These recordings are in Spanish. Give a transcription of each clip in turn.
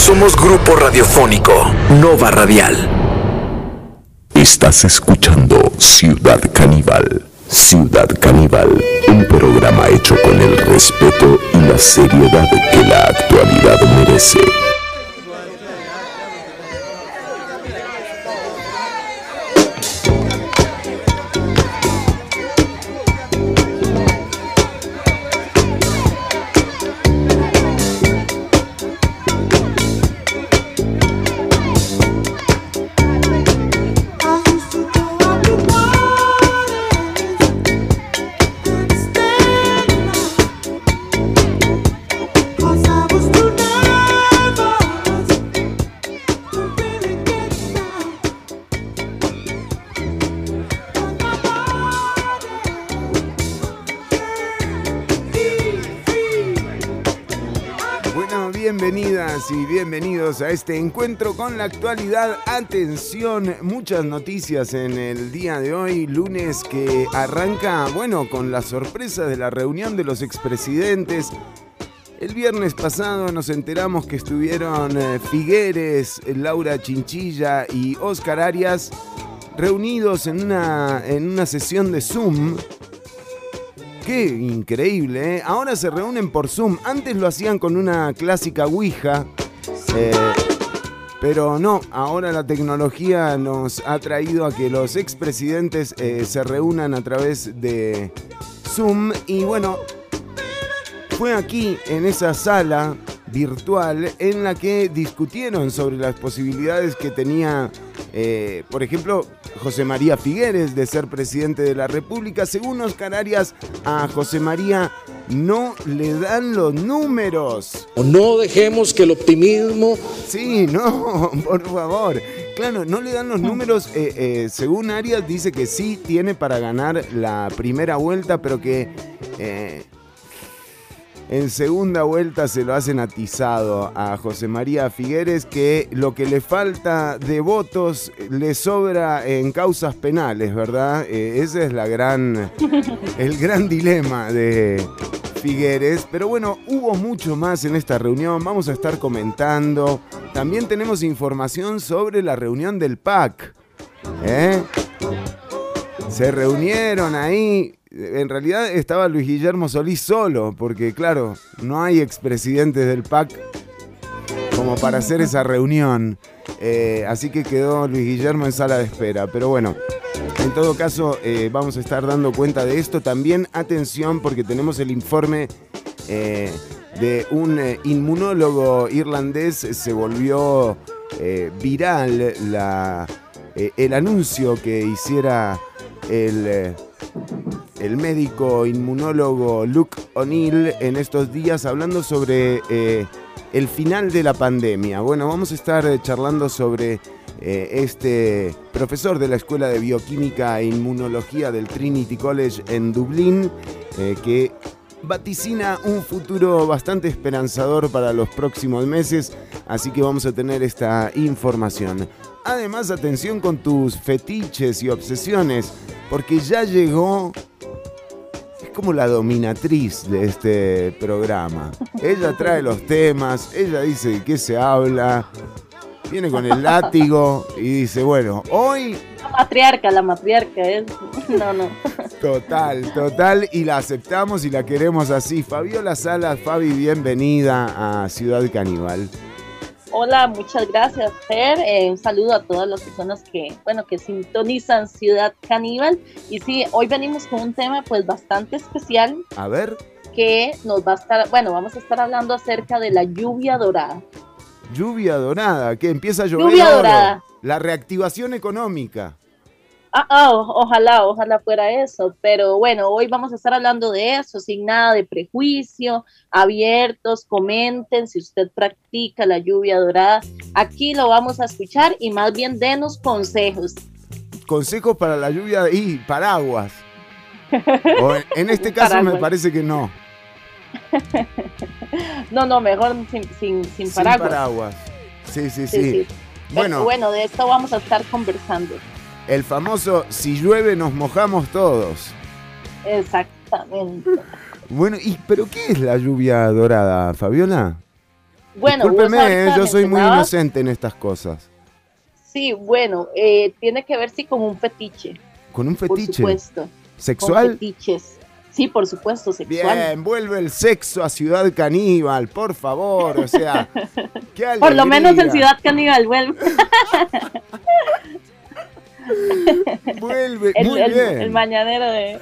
Somos grupo radiofónico Nova Radial. Estás escuchando Ciudad Caníbal. Ciudad Caníbal, un programa hecho con el respeto y la seriedad que la actualidad merece. La actualidad. Atención, muchas noticias en el día de hoy, lunes que arranca, bueno, con la sorpresa de la reunión de los expresidentes. El viernes pasado nos enteramos que estuvieron eh, Figueres, Laura Chinchilla y Oscar Arias reunidos en una, en una sesión de Zoom Qué increíble, ¿eh? Ahora se reúnen por Zoom. Antes lo hacían con una clásica Ouija. Eh, pero no, ahora la tecnología nos ha traído a que los expresidentes eh, se reúnan a través de Zoom. Y bueno, fue aquí, en esa sala virtual, en la que discutieron sobre las posibilidades que tenía, eh, por ejemplo, José María Figueres de ser presidente de la República. Según Oscar Arias, a José María no le dan los números. No dejemos que el optimismo... Sí, no, por favor. Claro, no le dan los números. Eh, eh, según Arias dice que sí tiene para ganar la primera vuelta, pero que eh, en segunda vuelta se lo hacen atizado a José María Figueres que lo que le falta de votos le sobra en causas penales, ¿verdad? ese es la gran, el gran dilema de, Figueres. Pero bueno, hubo mucho más en esta reunión. Vamos a estar comentando. También tenemos información sobre la reunión del PAC. ¿eh? Se reunieron ahí. En realidad estaba Luis Guillermo Solís solo, porque claro, no hay expresidentes del PAC como para hacer esa reunión. Eh, así que quedó Luis Guillermo en sala de espera. Pero bueno, en todo caso, eh, vamos a estar dando cuenta de esto. También atención porque tenemos el informe eh, de un inmunólogo irlandés. Se volvió viral la, el anuncio que hiciera el, el médico inmunólogo Luke O'Neill en estos días hablando sobre el final de la pandemia. Bueno, vamos a estar charlando sobre eh, este profesor de la Escuela de Bioquímica e Inmunología del Trinity College en Dublín, eh, que vaticina un futuro bastante esperanzador para los próximos meses, así que vamos a tener esta información. Además, atención con tus fetiches y obsesiones, porque ya llegó es como la dominatriz de este programa. Ella trae los temas, ella dice de qué se habla, viene con el látigo y dice, bueno, hoy... La matriarca, la matriarca es... No, no. Total, total, y la aceptamos y la queremos así. Fabiola Salas, Fabi, bienvenida a Ciudad Caníbal. Hola, muchas gracias, Fer. Eh, un saludo a todas las personas que, bueno, que sintonizan Ciudad Caníbal. Y sí, hoy venimos con un tema pues bastante especial. A ver. Que nos va a estar, bueno, vamos a estar hablando acerca de la lluvia dorada. Lluvia dorada, que empieza a llover. Lluvia dorada. La reactivación económica. Ah, ah ojalá, ojalá fuera eso. Pero bueno, hoy vamos a estar hablando de eso, sin nada de prejuicio, abiertos, comenten si usted practica la lluvia dorada. Aquí lo vamos a escuchar y más bien denos consejos. Consejos para la lluvia y paraguas. en, este caso me parece que no. no, no, mejor sin, sin, sin paraguas. Sin paraguas. Sí, sí, sí. Bueno, bueno, de esto vamos a estar conversando. El famoso si llueve nos mojamos todos. Exactamente. Bueno, y pero qué es la lluvia dorada, Fabiola? Bueno, Discúlpeme, eh, yo soy muy inocente en estas cosas. Sí, bueno, eh, tiene que ver sí con un fetiche, Con un por fetiche supuesto. Con sexual. fetiches. Sí, por supuesto, sexual. Bien, vuelve el sexo a Ciudad Caníbal, por favor. O sea, qué Por lo menos en. Ciudad Caníbal, vuelve. Vuelve, El, muy el- bien. el mañanero de.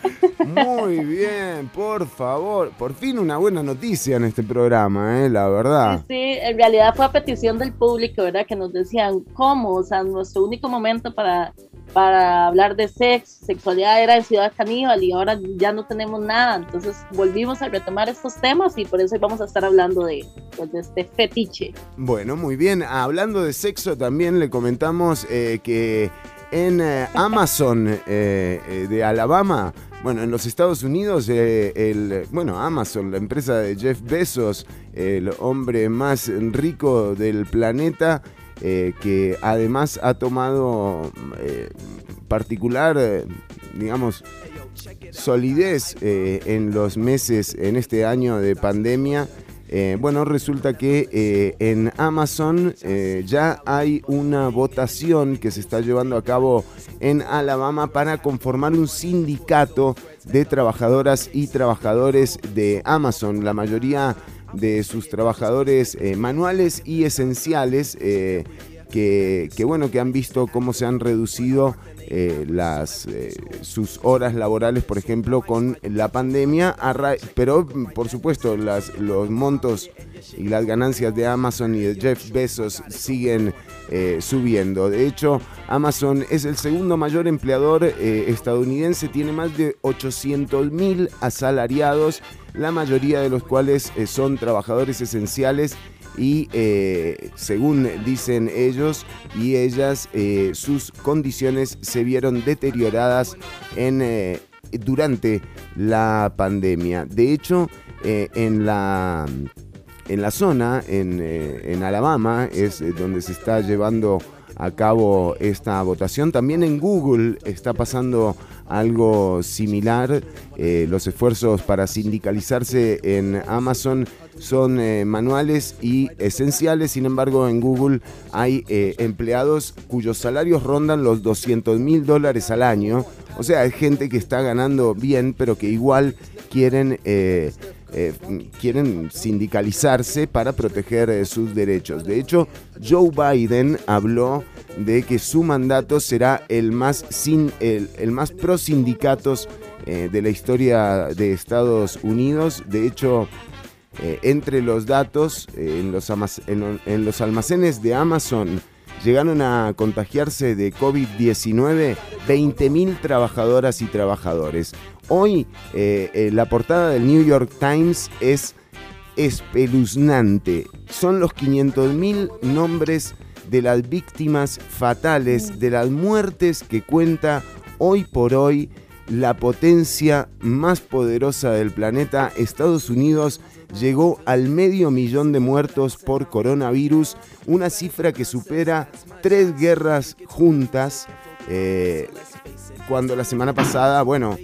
Muy bien, por favor. Por fin una buena noticia en este programa, eh, la verdad. Sí, sí, en realidad fue a petición del público, ¿verdad? Que nos decían cómo, o sea, nuestro único momento para, para hablar de sexo, sexualidad era en Ciudad Caníbal y ahora ya no tenemos nada. Entonces volvimos a retomar estos temas y por eso hoy vamos a estar hablando de, pues, de este fetiche. Bueno, muy bien. Hablando de sexo, también le comentamos eh, que en eh, Amazon eh, eh, de Alabama, bueno, en los Estados Unidos, el, bueno, Amazon, la empresa de Jeff Bezos, el hombre más rico del planeta, que además ha tomado particular, digamos, solidez en los meses, en este año de pandemia. Eh, bueno, resulta que eh, en Amazon eh, ya hay una votación que se está llevando a cabo en Alabama para conformar un sindicato de trabajadoras y trabajadores de Amazon. La mayoría de sus trabajadores manuales y esenciales que, bueno que han visto cómo se han reducido eh, las eh, sus horas laborales por ejemplo con la pandemia pero por supuesto los montos y las ganancias de Amazon y de Jeff Bezos siguen eh, subiendo. De hecho Amazon es el segundo mayor empleador estadounidense tiene más de 800 mil asalariados la mayoría de los cuales son trabajadores esenciales y eh, según dicen ellos y ellas, eh, sus condiciones se vieron deterioradas en, eh, durante la pandemia. De hecho, en la en la zona, en, en Alabama, es donde se está llevando a cabo esta votación. También en Google está pasando algo similar. Eh, los esfuerzos para sindicalizarse en Amazon son eh, manuales y esenciales. Sin embargo, en Google hay eh, empleados cuyos salarios rondan los 200 mil dólares al año. O sea, hay gente que está ganando bien, pero que igual quieren... eh, quieren sindicalizarse para proteger eh, sus derechos. De hecho, Joe Biden habló de que su mandato será el más, sin, el, el más pro sindicatos eh, de la historia de Estados Unidos. De hecho, entre los datos en, los en los almacenes de Amazon llegaron a contagiarse de COVID-19 20.000 trabajadoras y trabajadores. Hoy eh, eh, la portada del New York Times es espeluznante. Son los 500.000 nombres de las víctimas fatales, de las muertes que cuenta hoy por hoy la potencia más poderosa del planeta, Estados Unidos, llegó al medio millón de muertos por coronavirus, una cifra que supera tres guerras juntas, eh, cuando la semana pasada, bueno,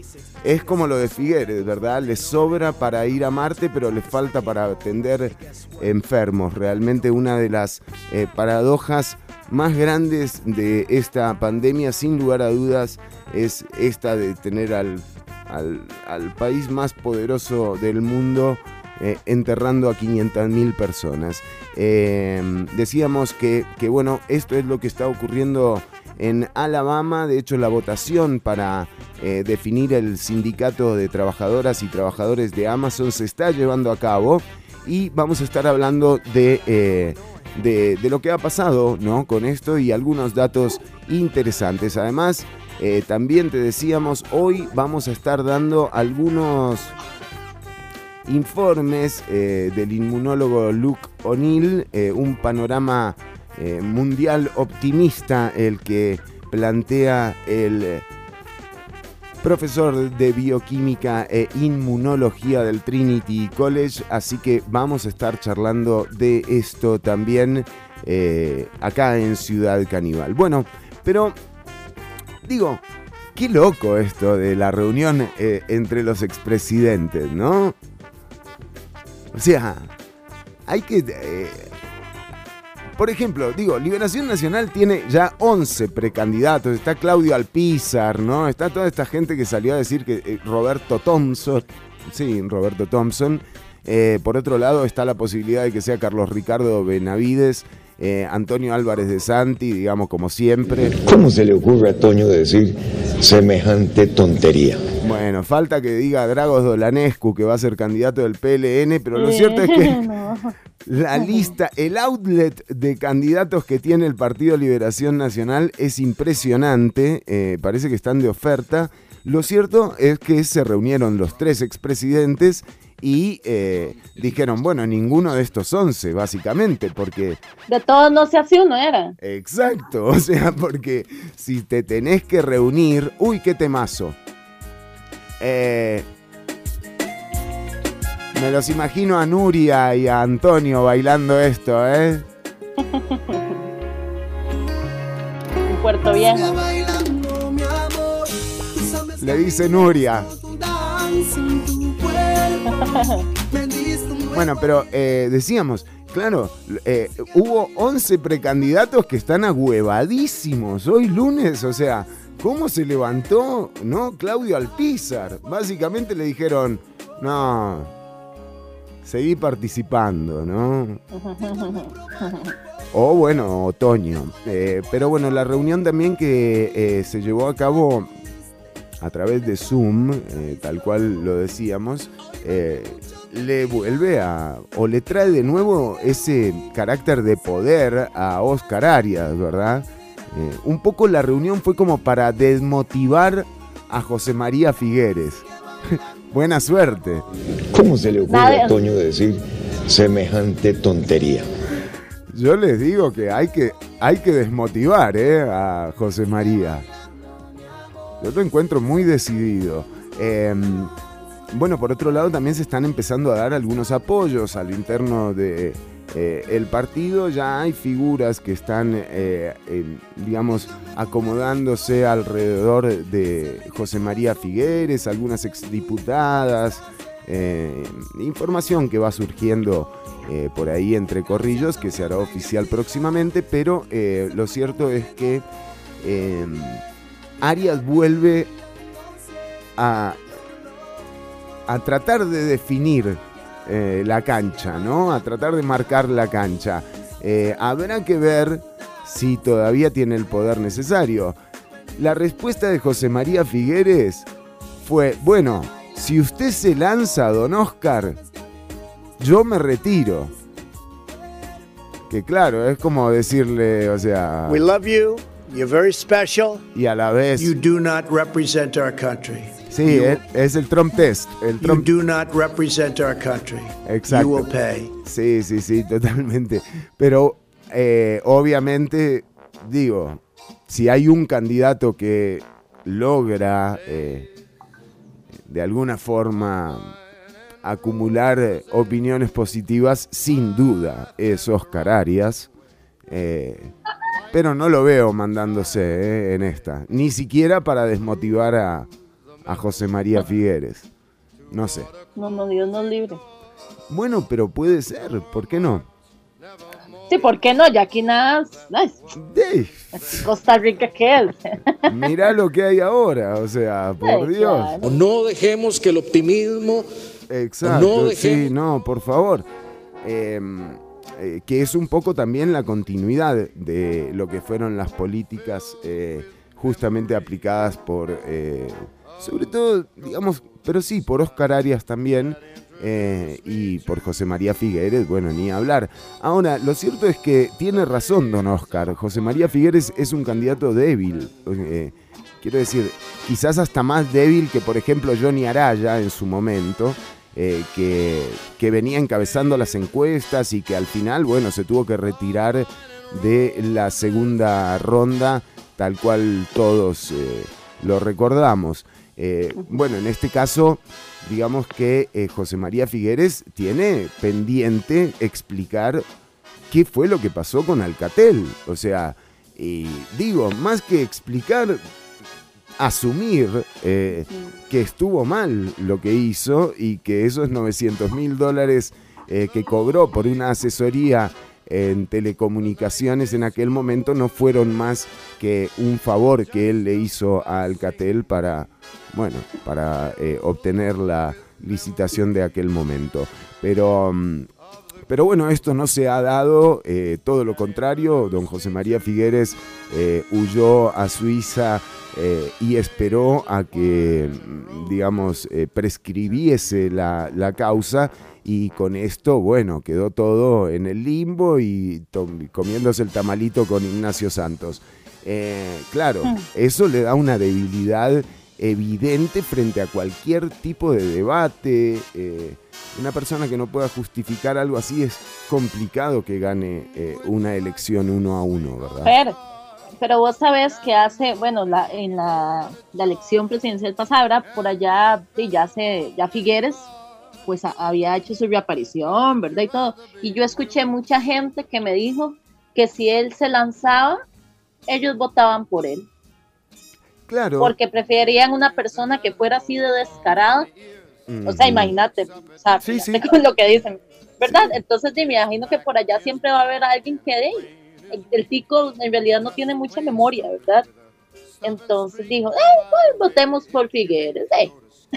es como lo de Figueres, ¿verdad? Le sobra para ir a Marte, pero le falta para atender enfermos. Realmente una de las eh, paradojas más grandes de esta pandemia, sin lugar a dudas, es esta de tener al, al, al país más poderoso del mundo eh, enterrando a 500.000 personas. Eh, decíamos que, que, bueno, esto es lo que está ocurriendo en Alabama. De hecho, la votación para eh, definir el sindicato de trabajadoras y trabajadores de Amazon se está llevando a cabo y vamos a estar hablando de... Eh, de, lo que ha pasado ¿no? con esto y algunos datos interesantes. Además, también te decíamos, hoy vamos a estar dando algunos informes eh, del inmunólogo Luke O'Neill, eh, un panorama eh, mundial optimista el que plantea el profesor de bioquímica e inmunología del Trinity College, así que vamos a estar charlando de esto también acá en Ciudad Caníbal. Bueno, pero digo, qué loco esto de la reunión entre los expresidentes, ¿no? O sea, hay que... Eh, Por ejemplo, digo, Liberación Nacional tiene ya 11 precandidatos. Está Claudio Alpizar, ¿no? Está toda esta gente que salió a decir que eh, Roberto Thompson, sí, Roberto Thompson. Eh, por otro lado, está la posibilidad de que sea Carlos Ricardo Benavides. Eh, Antonio Álvarez de Santi, digamos como siempre. ¿Cómo se le ocurre a Toño decir semejante tontería? Bueno, falta que diga Dragos Dolanescu que va a ser candidato del PLN, pero lo cierto es que la lista, el outlet de candidatos que tiene el Partido Liberación Nacional es impresionante, eh, parece que están de oferta. Lo cierto es que se reunieron los tres expresidentes y eh, dijeron, bueno, ninguno de estos 11, básicamente, porque De todos no se hace uno, era. Exacto, o sea, porque si te tenés que reunir, uy, qué temazo. Eh, me los imagino a Nuria y a Antonio bailando esto, ¿eh? En Puerto Viejo. Le dice Nuria. Bueno, pero eh, decíamos, claro, eh, hubo 11 precandidatos que están ahuevadísimos hoy lunes, o sea, ¿cómo se levantó, no? Claudio Alpizar. Básicamente le dijeron, no, seguí participando, ¿no? O bueno, otoño. Eh, pero bueno, la reunión también que se llevó a cabo a través de Zoom, eh, tal cual lo decíamos, eh, le vuelve a, o le trae de nuevo ese carácter de poder a Oscar Arias, ¿verdad? Eh, un poco la reunión fue como para desmotivar a José María Figueres. Buena suerte. ¿Cómo se le ocurre a Toño decir semejante tontería? Yo les digo que hay que, hay que desmotivar ¿eh? a José María. Yo lo encuentro muy decidido. Eh, bueno, por otro lado también se están empezando a dar algunos apoyos al interno de eh, el partido. Ya hay figuras que están, eh, digamos, acomodándose alrededor de José María Figueres, algunas exdiputadas. eh, información que va surgiendo por ahí entre corrillos que se hará oficial próximamente, pero lo cierto es que eh, Arias vuelve a, a tratar de definir eh, la cancha, ¿no? A tratar de marcar la cancha. Eh, habrá que ver si todavía tiene el poder necesario. La respuesta de José María Figueres fue, bueno, si usted se lanza, don Oscar, yo me retiro. Que claro, es como decirle, o sea, We love you. You're very special. y a la vez... You do not represent our country. Sí, you, es, el Trump test. El you Trump do not represent our country. Exacto. You will pay. Sí, sí, sí, totalmente. Pero eh, obviamente, digo, si hay un candidato que logra eh, de alguna forma acumular eh, opiniones positivas, sin duda es Oscar Arias. Eh, pero no lo veo mandándose eh, en esta. Ni siquiera para desmotivar a, a José María Figueres. No sé. No, no, Dios nos libre. Bueno, pero puede ser, ¿por qué no? Sí, ¿por qué no? Ya aquí nada. ay, Ey, Costa Rica, ¿qué es? mirá lo que hay ahora, o sea, por Dios. claro. No dejemos que el optimismo Exacto, No sí, dejemos- no, por favor. Eh, eh, que es un poco también la continuidad de lo que fueron las políticas eh, justamente aplicadas por, eh, sobre todo, digamos, pero sí, por Oscar Arias también. y por José María Figueres, bueno, ni hablar. Ahora, lo cierto es que tiene razón don Oscar. José María Figueres es un candidato débil. quiero decir, quizás hasta más débil que, por ejemplo, Johnny Araya en su momento, eh, que, que venía encabezando las encuestas y que al final, bueno, se tuvo que retirar de la segunda ronda, tal cual todos eh, lo recordamos. Eh, bueno, en este caso, digamos que José María Figueres tiene pendiente explicar qué fue lo que pasó con Alcatel. O sea, digo, más que explicar, asumir eh, que estuvo mal lo que hizo y que esos 900 mil dólares eh, que cobró por una asesoría en telecomunicaciones en aquel momento no fueron más que un favor que él le hizo a Alcatel para, bueno, para eh, obtener la licitación de aquel momento. Pero, mm, pero bueno, esto no se ha dado, eh, todo lo contrario, don José María Figueres eh, huyó a Suiza eh, y esperó a que, mm, digamos, prescribiese la, la causa y con esto, bueno, quedó todo en el limbo y comiéndose el tamalito con Ignacio Santos. Claro, eso le da una debilidad evidente frente a cualquier tipo de debate. eh, una persona que no pueda justificar algo así es complicado que gane eh, una elección uno a uno, ¿verdad? Pero, pero vos sabés que hace, bueno, la, en la, elección presidencial pasada, por allá, ya ya Figueres, pues había hecho su reaparición, ¿verdad? Y todo. Y yo escuché mucha gente que me dijo que si él se lanzaba, ellos votaban por él, Claro. porque preferían una persona que fuera así de descarada. O sea, imagínate, o sea, Sí, sí. fíjate con lo que dicen, ¿verdad? Entonces, sí, me imagino que por allá siempre va a haber alguien que de el, el tico en realidad no tiene mucha memoria, ¿verdad? Entonces dijo, eh, pues votemos por Figueres, eh.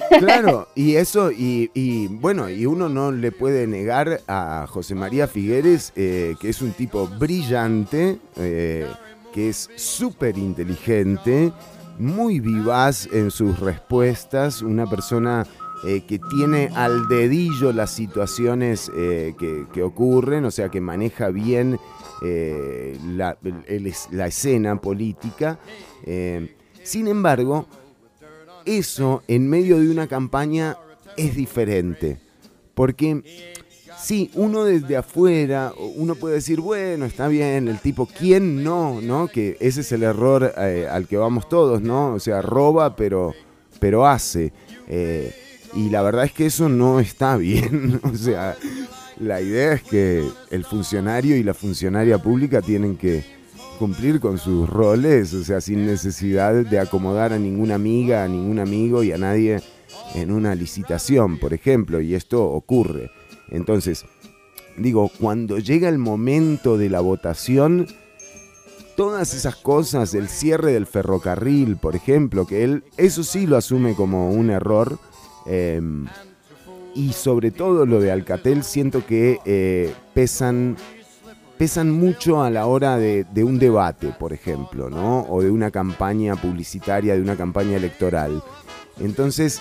Claro, y eso, y, y, bueno, y uno no le puede negar a José María Figueres, eh, que es un tipo brillante, eh, que es súper inteligente, muy vivaz en sus respuestas, una persona eh, que tiene al dedillo las situaciones eh, que, que ocurren, o sea, que maneja bien eh, la, la escena política. sin embargo, eso en medio de una campaña es diferente. Porque sí, uno desde afuera, uno puede decir, bueno, está bien, el tipo, ¿quién no? ¿No? Que ese es el error eh, al que vamos todos, ¿no? O sea, roba, pero, pero hace. Eh, y la verdad es que eso no está bien. o sea, la idea es que el funcionario y la funcionaria pública tienen que cumplir con sus roles, o sea, sin necesidad de acomodar a ninguna amiga, a ningún amigo y a nadie en una licitación, por ejemplo, y esto ocurre. Entonces, digo, cuando llega el momento de la votación, todas esas cosas, el cierre del ferrocarril, por ejemplo, que él, eso sí lo asume como un error, eh, y sobre todo lo de Alcatel, siento que eh, pesan pesan mucho a la hora de, de un debate, por ejemplo, ¿no? O de una campaña publicitaria, de una campaña electoral. Entonces,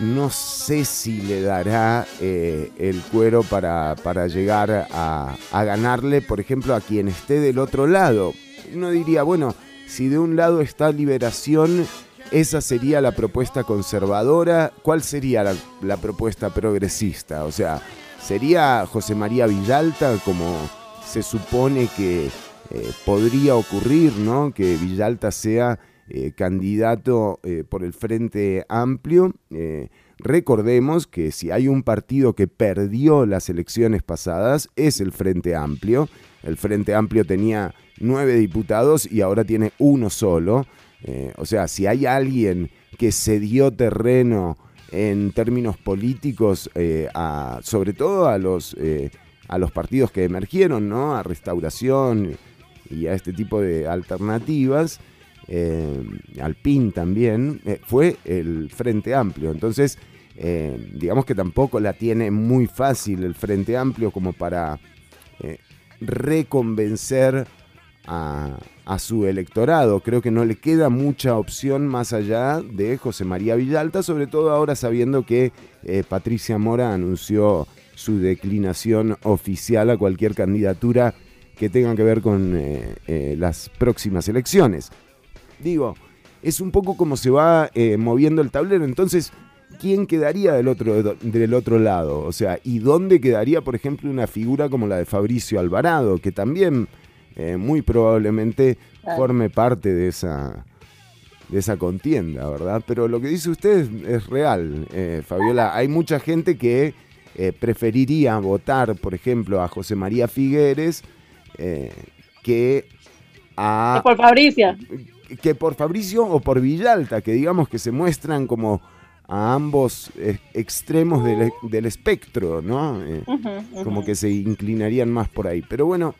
no sé si le dará eh, el cuero para, para llegar a, a ganarle, por ejemplo, a quien esté del otro lado. Uno diría, bueno, si de un lado está liberación, esa sería la propuesta conservadora, ¿cuál sería la, propuesta progresista? O sea, ¿sería José María Villalta como se supone que eh, podría ocurrir, ¿no? Que Villalta sea eh, candidato eh, por el Frente Amplio. Eh, recordemos que si hay un partido que perdió las elecciones pasadas es el Frente Amplio. El Frente Amplio tenía nueve diputados y ahora tiene uno solo. O sea, si hay alguien que cedió terreno en términos políticos, sobre todo a los, a los partidos que emergieron, ¿no? A restauración y a este tipo de alternativas, eh, al PIN también, eh, fue el Frente Amplio. Entonces, eh, digamos que tampoco la tiene muy fácil el Frente Amplio como para eh, reconvencer a, su electorado. Creo que no le queda mucha opción más allá de José María Villalta, sobre todo ahora sabiendo que Patricia Mora anunció su declinación oficial a cualquier candidatura que tenga que ver con las próximas elecciones. Digo, es un poco como se va eh, moviendo el tablero. Entonces, ¿quién quedaría del otro, del otro lado? O sea, ¿y dónde quedaría, por ejemplo, una figura como la de Fabricio Alvarado, que también eh, muy probablemente forme parte de esa, de esa contienda, ¿verdad? Pero lo que dice usted es, es real, eh, Fabiola. Hay mucha gente que eh, preferiría votar, por ejemplo, a José María Figueres eh, que a Por Fabricia. Que por Fabricio o por Villalta, que digamos que se muestran como a ambos eh, extremos del, del espectro, ¿no? Eh, como que se inclinarían más por ahí. Pero bueno,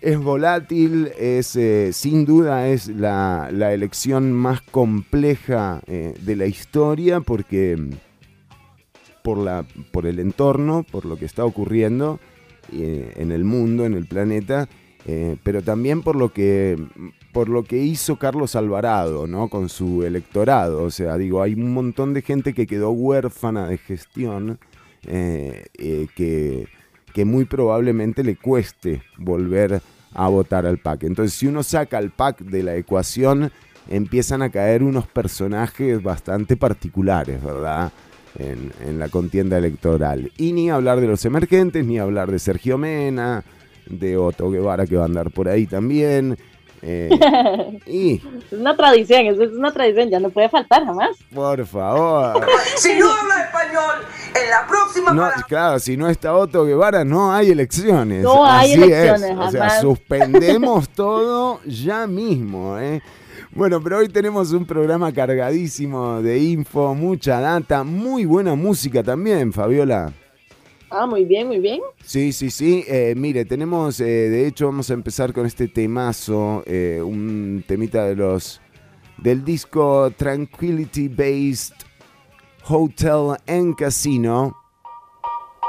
es volátil, es eh, sin duda es la, la elección más compleja de la historia porque mm, por, la, por el entorno, por lo que está ocurriendo en el mundo, en el planeta, eh, pero también por lo que por lo que hizo Carlos Alvarado, ¿no? Con su electorado. O sea, digo, hay un montón de gente que quedó huérfana de gestión eh, eh, que, que muy probablemente le cueste volver a votar al PAC. Entonces, si uno saca al PAC de la ecuación, empiezan a caer unos personajes bastante particulares, ¿verdad? En, en la contienda electoral. Y ni hablar de los emergentes, ni hablar de Sergio Mena, de Otto Guevara que va a andar por ahí también. Eh, y, Es una tradición, eso es una tradición, ya no puede faltar jamás. por favor. Si no habla español, en la próxima No, claro, si no está Otto Guevara, no hay elecciones. No hay Así elecciones, es. O sea, suspendemos todo ya mismo, ¿eh? Bueno, pero hoy tenemos un programa cargadísimo de info, mucha data, muy buena música también, Fabiola. Ah, muy bien, muy bien. Sí, sí, sí. Eh, mire, tenemos, eh, de hecho, vamos a empezar con este temazo, eh, un temita de los del disco Tranquility Based Hotel and Casino.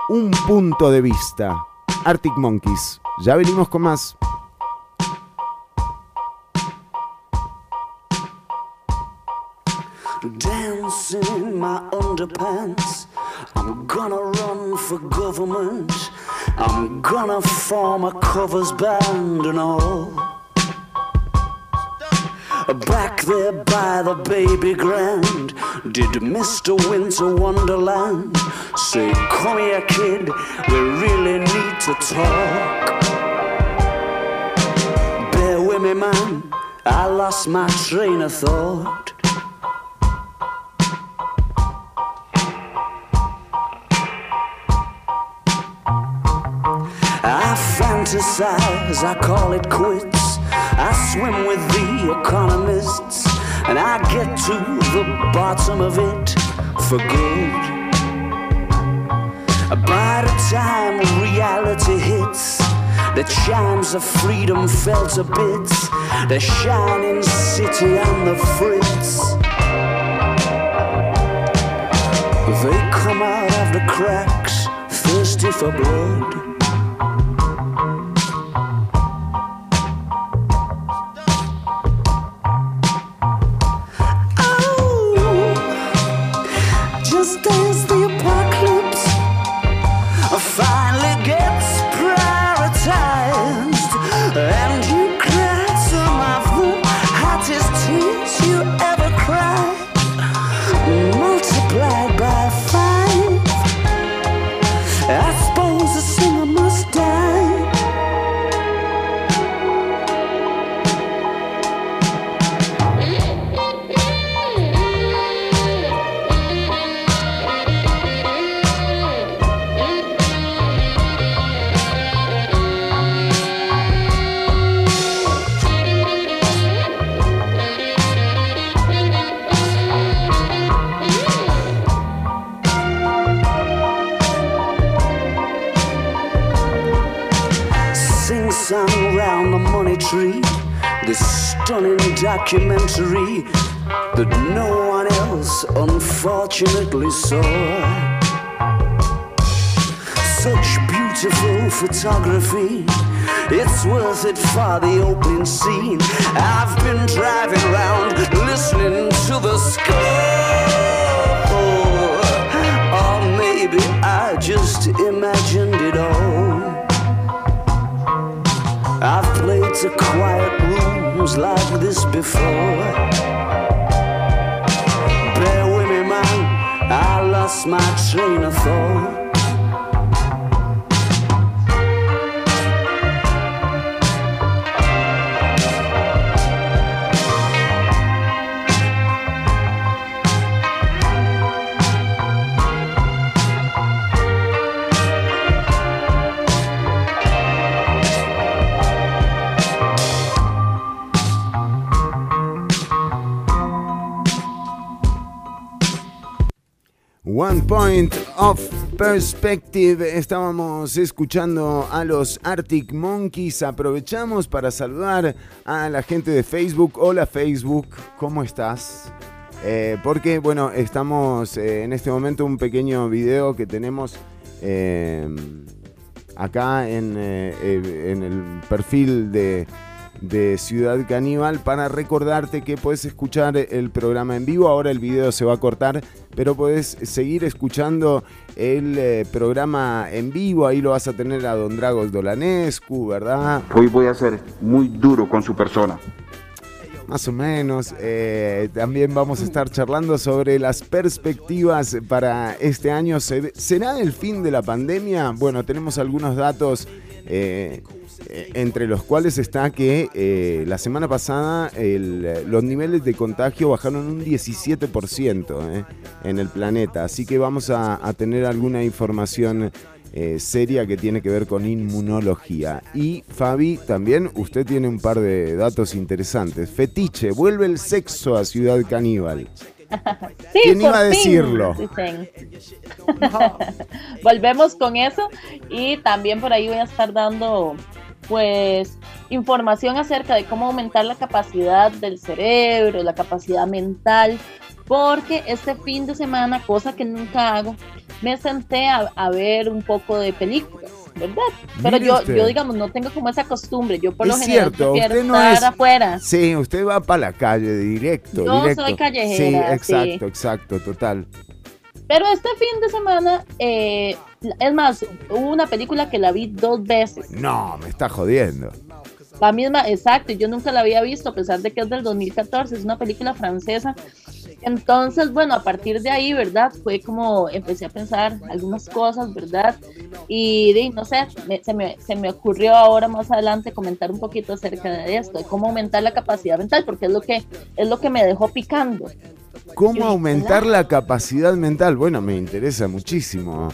Un punto de vista. Arctic Monkeys. Ya venimos con más. dancing in my underpants. I'm gonna run for government. I'm gonna form a covers band and all. Back there by the baby grand, did Mr. Winter Wonderland say, Come here, kid, we really need to talk. Bear with me, man, I lost my train of thought. Fantasize, I call it quits. I swim with the economists, and I get to the bottom of it for good. By the time reality hits, the chimes of freedom fell to bits. The shining city on the fritz. They come out of the cracks, thirsty for blood. Unfortunately saw. Such beautiful photography. It's worth it for the opening scene. I've been driving around listening to the score. Or maybe I just imagined it all. I've played to quiet rooms like this before. Lost my train of thought. Point of Perspective. Estábamos escuchando a los Arctic Monkeys. Aprovechamos para saludar a la gente de Facebook. Hola Facebook, ¿cómo estás? Eh, porque, bueno, estamos eh, en este momento un pequeño video que tenemos eh, acá en, en el perfil de de Ciudad Caníbal para recordarte que puedes escuchar el programa en vivo. Ahora el video se va a cortar, pero puedes seguir escuchando el eh, programa en vivo. Ahí lo vas a tener a Don Dragos Dolanescu, ¿verdad? Hoy voy a ser muy duro con su persona. Más o menos. Eh, también vamos a estar charlando sobre las perspectivas para este año. ¿Se- ¿Será el fin de la pandemia? Bueno, tenemos algunos datos. eh, eh, entre los cuales está que eh, la semana pasada el, los niveles de contagio bajaron un 17% eh, en el planeta. Así que vamos a, a tener alguna información seria que tiene que ver con inmunología. Y Fabi, también usted tiene un par de datos interesantes. Fetiche, vuelve el sexo a Ciudad Caníbal. Sí, ¿Quién iba a decirlo? dicen. Volvemos con eso y también por ahí voy a estar dando pues información acerca de cómo aumentar la capacidad del cerebro, la capacidad mental, porque este fin de semana, cosa que nunca hago, me senté a, a ver un poco de películas, ¿verdad? Pero yo, yo, digamos, no tengo como esa costumbre, yo por lo general cierto, prefiero usted no estar es- afuera. Sí, usted va para la calle directo. Yo directo. soy callejera, Sí, exacto, sí. exacto, total. Pero este fin de semana, eh, es más, hubo una película que la vi dos veces. No, me está jodiendo. La misma, exacto, y yo nunca la había visto, a pesar de que es del 2014, es una película francesa. Entonces, bueno, a partir de ahí, ¿verdad? Fue como empecé a pensar algunas cosas, ¿verdad? Y no sé, me- se, me, se me ocurrió ahora más adelante comentar un poquito acerca de esto, de cómo aumentar la capacidad mental, porque es lo que, es lo que me dejó picando. ¿Cómo aumentar la capacidad mental? Bueno, me interesa muchísimo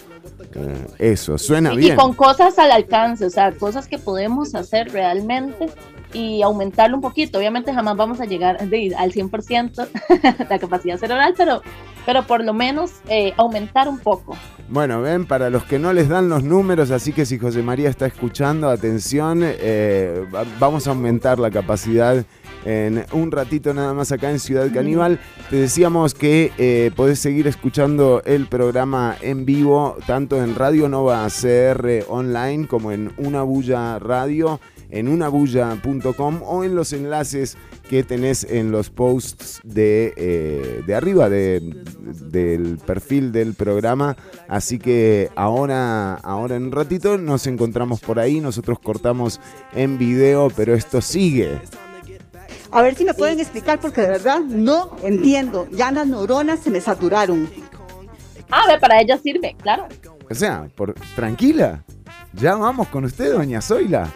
eh, eso. Suena bien. Y con cosas al alcance, o sea, cosas que podemos hacer realmente y aumentarlo un poquito. Obviamente jamás vamos a llegar de- al 100% la capacidad cerebral, pero, pero por lo menos eh, aumentar un poco. Bueno, ven, para los que no les dan los números, así que si José María está escuchando, atención, eh, va- vamos a aumentar la capacidad en un ratito nada más acá en Ciudad Caníbal. Te decíamos que eh, podés seguir escuchando el programa en vivo, tanto en Radio Nova CR online como en Una Bulla Radio, en unabulla.com o en los enlaces que tenés en los posts de, eh, de arriba de- del perfil del programa. Así que ahora, ahora en un ratito nos encontramos por ahí. Nosotros cortamos en video, pero esto sigue. A ver si me pueden explicar porque de verdad no entiendo. Ya las neuronas se me saturaron. Ah, ve, para ella sirve, claro. O sea, por, tranquila. Ya vamos con usted, doña Zoila.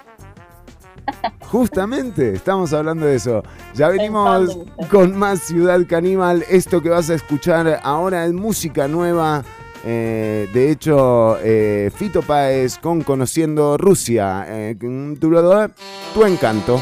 Justamente, estamos hablando de eso. Ya venimos con más Ciudad Caníbal. Esto que vas a escuchar ahora es música nueva. Eh, de hecho, eh, Fito Páez con Conociendo Rusia. Eh, tu, tu encanto.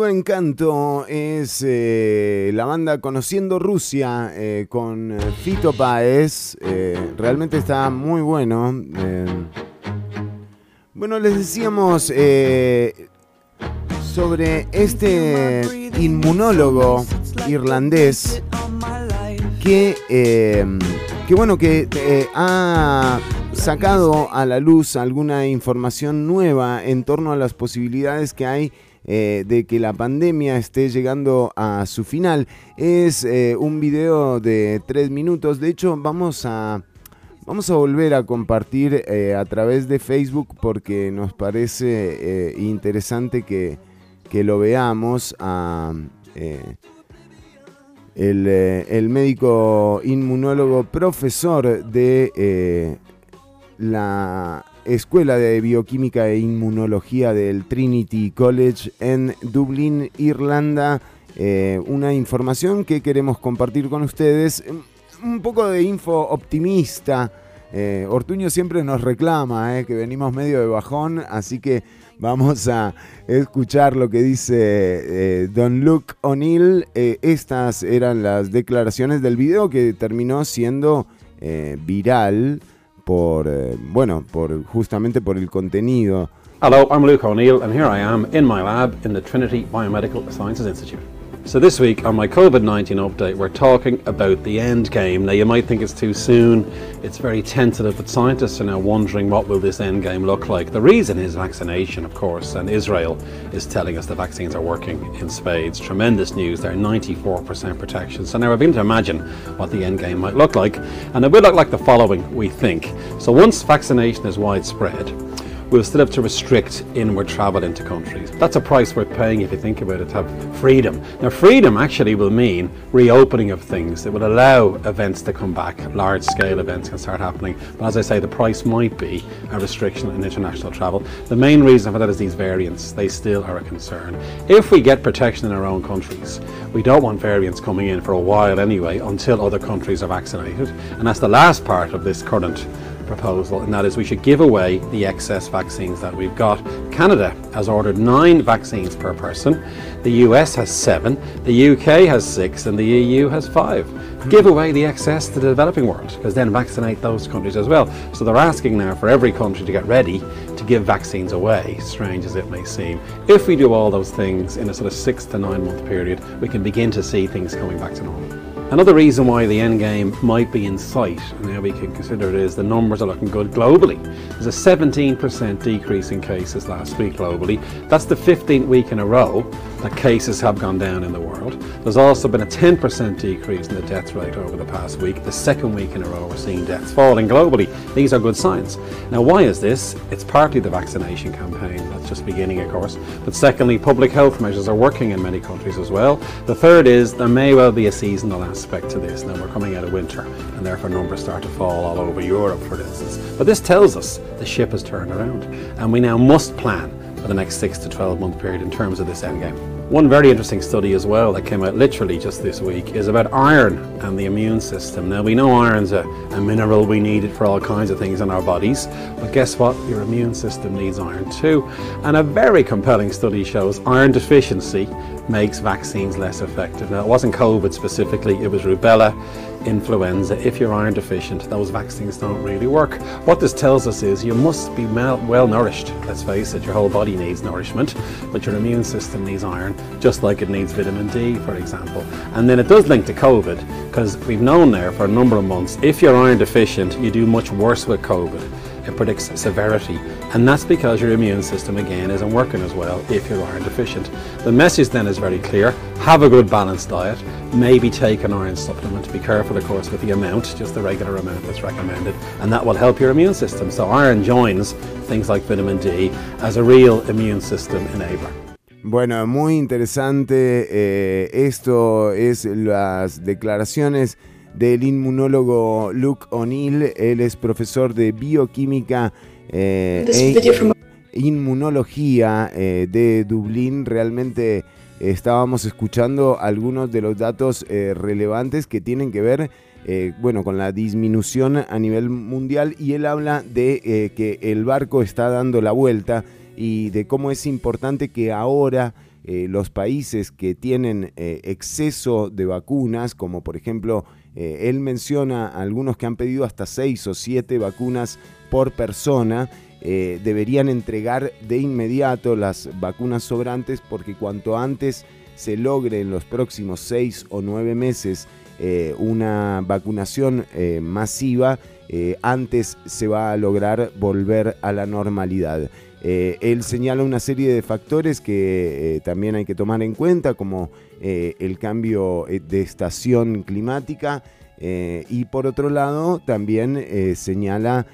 Tu encanto es eh, la banda Conociendo Rusia eh, con eh, Fito Páez. Realmente está muy bueno. Bueno, les decíamos sobre este inmunólogo irlandés que, que bueno, que ha sacado a la luz alguna información nueva en torno a las posibilidades que hay eh, de que la pandemia esté llegando a su final. Es eh, un video de tres minutos. De hecho, vamos a, vamos a volver a compartir eh, a través de Facebook porque nos parece interesante que, que lo veamos. a, el, el médico inmunólogo profesor de la Escuela de Bioquímica e Inmunología del Trinity College en Dublín, Irlanda. Eh, una información que queremos compartir con ustedes. Un poco de info optimista. Eh, Ortuño siempre nos reclama eh, que venimos medio de bajón, así que vamos a escuchar lo que dice Don Luke O'Neill. Estas eran las declaraciones del video que terminó siendo viral por, eh, bueno, por justamente por el contenido. Hello, I'm Luke O'Neill, and here I am in my lab in the Trinity Biomedical Sciences Institute. So, this week on my COVID 19 update, we're talking about the end game. Now, you might think it's too soon, it's very tentative, but scientists are now wondering what will this end game look like. The reason is vaccination, of course, and Israel is telling us the vaccines are working in spades. Tremendous news, they're 94% protection. So, now we're beginning to imagine what the end game might look like, and it will look like the following, we think. So, once vaccination is widespread, we'll still have to restrict inward travel into countries. That's a price worth paying if you think about it, to have freedom. Now, freedom actually will mean reopening of things. It will allow events to come back, large scale events can start happening. But as I say, the price might be a restriction in international travel. The main reason for that is these variants. They still are a concern. If we get protection in our own countries, we don't want variants coming in for a while anyway until other countries are vaccinated. And that's the last part of this current proposal, and that is we should give away the excess vaccines that we've got. Canada has ordered nine vaccines per person, the US has seven, the UK has six, and the EU has five. Give away the excess to the developing world, because then vaccinate those countries as well. So they're asking now for every country to get ready to give vaccines away, strange as it may seem. If we do all those things in a sort of six to nine month period, we can begin to see things coming back to normal. Another reason why the end game might be in sight, and how we can consider it, is the numbers are looking good globally. There's a 17% decrease in cases last week globally. That's the 15th week in a row that cases have gone down in the world. There's also been a 10% decrease in the death rate over the past week. The second week in a row we're seeing deaths falling globally. These are good signs. Now, why is this? It's partly the vaccination campaign, that's just beginning, of course. But secondly, public health measures are working in many countries as well. The third is there may well be a seasonal aspect to this. Now, we're coming out of winter, and therefore numbers start to fall all over Europe, for instance. But this tells us the ship has turned around, and we now must plan for the next six to 12 month period in terms of this endgame. One very interesting study as well that came out literally just this week is about iron and the immune system. Now we know iron's a, a mineral we need it for all kinds of things in our bodies, but guess what? Your immune system needs iron too. And a very compelling study shows iron deficiency makes vaccines less effective. Now it wasn't COVID specifically, it was rubella, influenza. If you're iron deficient, those vaccines don't really work. What this tells us is you must be well nourished. Let's face it, your whole body needs nourishment, but your immune system needs iron, just like it needs vitamin D, for example. And then it does link to COVID, because we've known there for a number of months, if you're iron deficient, you do much worse with COVID. It predicts severity, and that's because your immune system again isn't working as well if you're iron deficient. The message then is very clear have a good balanced diet, maybe take an iron supplement. Be careful, of course, with the amount, just the regular amount that's recommended, and that will help your immune system. So, iron joins things like vitamin D as a real immune system enabler. Bueno, muy interesante. eh, esto es las declaraciones del inmunólogo Luke O'Neill. Él es profesor de bioquímica eh, e inmunología eh, de Dublín. Realmente estábamos escuchando algunos de los datos eh, relevantes que tienen que ver eh, bueno, con la disminución a nivel mundial y él habla de eh, que el barco está dando la vuelta y de cómo es importante que ahora eh, los países que tienen eh, exceso de vacunas, como por ejemplo, eh, él menciona algunos que han pedido hasta seis o siete vacunas por persona, deberían entregar de inmediato las vacunas sobrantes porque cuanto antes se logre en los próximos seis o nueve meses una vacunación masiva, antes se va a lograr volver a la normalidad. Eh, él señala una serie de factores que eh, también hay que tomar en cuenta, como eh, el cambio de estación climática, y por otro lado también señala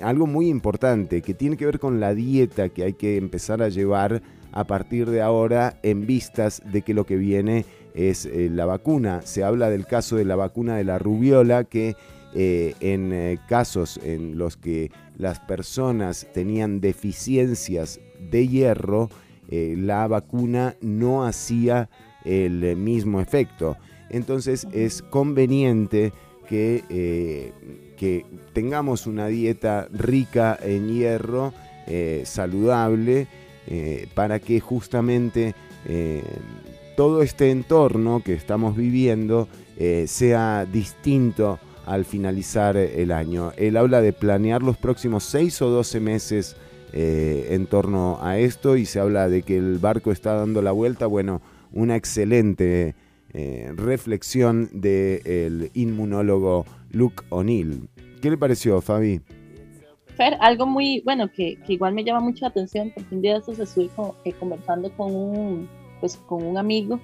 algo muy importante que tiene que ver con la dieta que hay que empezar a llevar a partir de ahora en vistas de que lo que viene es la vacuna. Se habla del caso de la vacuna de la rubiola que en casos en los que las personas tenían deficiencias de hierro, eh, la vacuna no hacía el mismo efecto. Entonces es conveniente que, eh, que tengamos una dieta rica en hierro, eh, saludable, para que justamente todo este entorno que estamos viviendo sea distinto al finalizar el año. Él habla de planear los próximos 6 o 12 meses eh, en torno a esto y se habla de que el barco está dando la vuelta. Bueno, una excelente eh, reflexión del inmunólogo Luke O'Neill. ¿Qué le pareció, Fabi? Fer, algo muy bueno que, igual me llama mucha atención porque un día de estos estuve eh, conversando con un, pues, con un amigo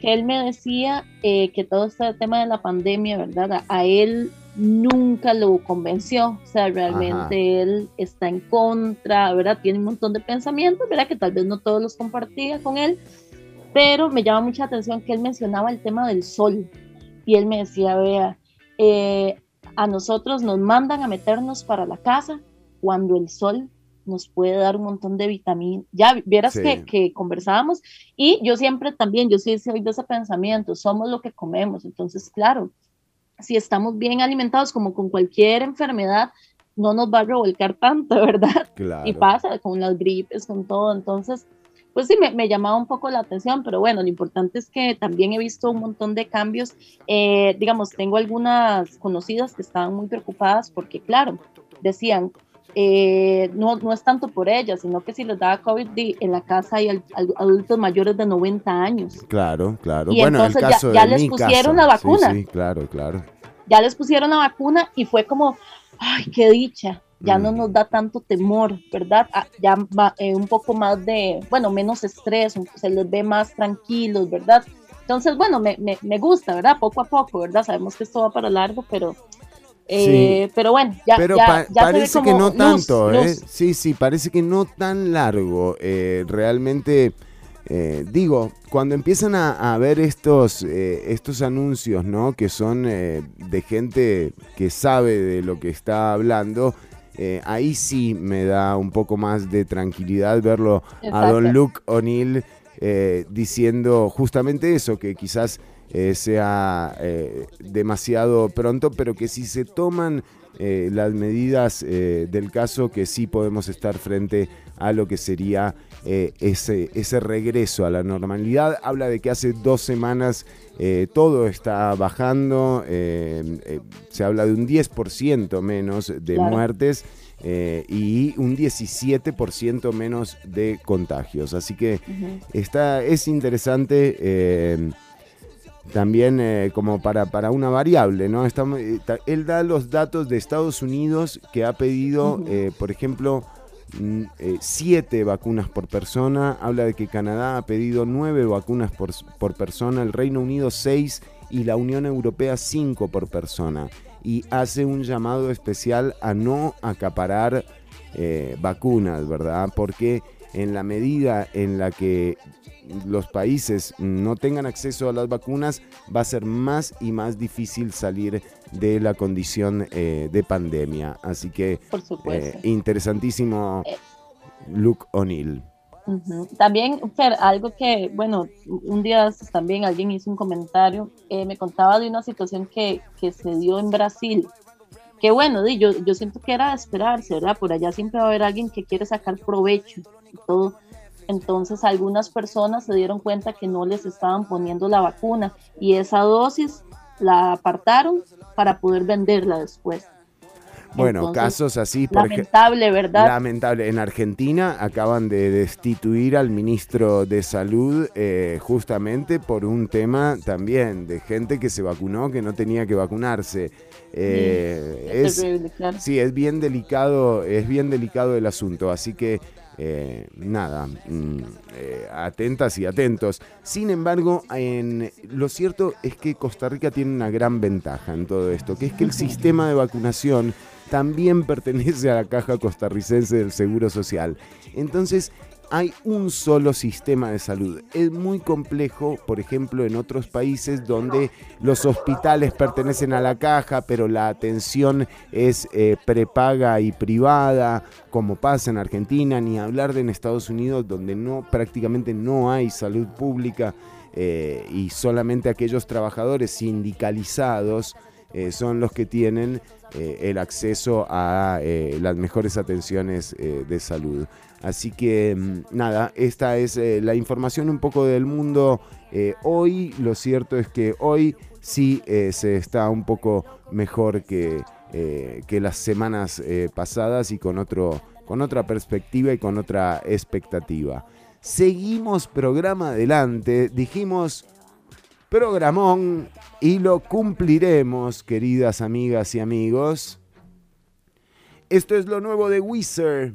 que él me decía eh, que todo este tema de la pandemia, ¿verdad? A, él nunca lo convenció, o sea, realmente él está en contra, ¿verdad? Tiene un montón de pensamientos, ¿verdad? Que tal vez no todos los compartía con él, pero me llama mucha atención que él mencionaba el tema del sol y él me decía, vea, eh, a nosotros nos mandan a meternos para la casa cuando el sol nos puede dar un montón de vitaminas. Ya vieras que, que, conversábamos y yo siempre también, yo sí soy de ese pensamiento, somos lo que comemos. Entonces, claro, si estamos bien alimentados como con cualquier enfermedad, no nos va a revolcar tanto, ¿verdad? Y pasa con las gripes, con todo. Entonces, pues sí, me, me, llamaba un poco la atención, pero bueno, lo importante es que también he visto un montón de cambios. Eh, digamos, tengo algunas conocidas que estaban muy preocupadas porque, claro, decían, eh, no, no es tanto por ella, sino que si les da COVID en la casa hay adultos mayores de 90 años. Claro, claro. Y bueno, entonces ya, les pusieron la vacuna. Sí, claro, claro. Ya les pusieron la vacuna y fue como, ay, qué dicha, ya no mm. nos da tanto temor, ¿verdad? Ah, ya va, eh, un poco más de, bueno, menos estrés, se les ve más tranquilos, ¿verdad? Entonces, bueno, me, me, me gusta, ¿verdad? Poco a poco, ¿verdad? Sabemos que esto va para largo, pero eh, pero bueno, ya, pero parece que no tanto, ¿eh? Sí, sí, parece que no tan largo. Eh, realmente, eh, digo, cuando empiezan a, ver estos, estos anuncios, ¿no? Que son de gente que sabe de lo que está hablando. ahí sí me da un poco más de tranquilidad verlo a Don Luke O'Neill diciendo justamente eso, que quizás eh, sea eh, demasiado pronto, pero que si se toman eh, las medidas del caso, que sí podemos estar frente a lo que sería ese, ese regreso a la normalidad. Habla de que hace dos semanas todo está bajando, se habla de un 10% menos de muertes. y un 17% menos de contagios. Así que está, es interesante también eh, como para, para una variable, ¿no? Eh, él da los datos de Estados Unidos que ha pedido, eh, por ejemplo, mm, siete vacunas por persona, habla de que Canadá ha pedido nueve vacunas por, por persona, el Reino Unido seis y la Unión Europea cinco por persona. Y hace un llamado especial a no acaparar vacunas, ¿verdad? Porque en la medida en la que los países no tengan acceso a las vacunas, va a ser más y más difícil salir de la condición eh, de pandemia. Así que eh, interesantísimo eh. Luke O'Neill. También, Fer, algo que, bueno, un día también alguien hizo un comentario, me contaba de una situación que, que, se dio en Brasil. Que bueno, yo, yo siento que era de esperarse, ¿verdad? Por allá siempre va a haber alguien que quiere sacar provecho y todo Entonces algunas personas se dieron cuenta que no les estaban poniendo la vacuna y esa dosis la apartaron para poder venderla después. Bueno, Entonces, casos así, por Lamentable, ¿verdad? Lamentable. En Argentina acaban de destituir al ministro de Salud eh, justamente por un tema también de gente que se vacunó que no tenía que vacunarse. Eh, es terrible, claro. Sí, es bien delicado, es bien delicado el asunto, así que eh, nada, mm, eh, atentas y atentos. Sin embargo, en, lo cierto es que Costa Rica tiene una gran ventaja en todo esto, que es que el sistema de vacunación también pertenece a la caja costarricense del Seguro Social. Entonces, hay un solo sistema de salud. Es muy complejo, por ejemplo, en otros países donde los hospitales pertenecen a la caja, pero la atención es eh, prepaga y privada, como pasa en Argentina, ni hablar de en Estados Unidos, donde no prácticamente no hay salud pública eh, y solamente aquellos trabajadores sindicalizados eh, son los que tienen eh, el acceso a eh, las mejores atenciones de salud. Así que mm, nada, esta es la información un poco del mundo hoy. Lo cierto es que hoy sí se está un poco mejor que, que las semanas pasadas y con, otro, con otra perspectiva y con otra expectativa. Seguimos programa adelante. Dijimos programón y lo cumpliremos, queridas amigas y amigos. Esto es lo nuevo de Wizard.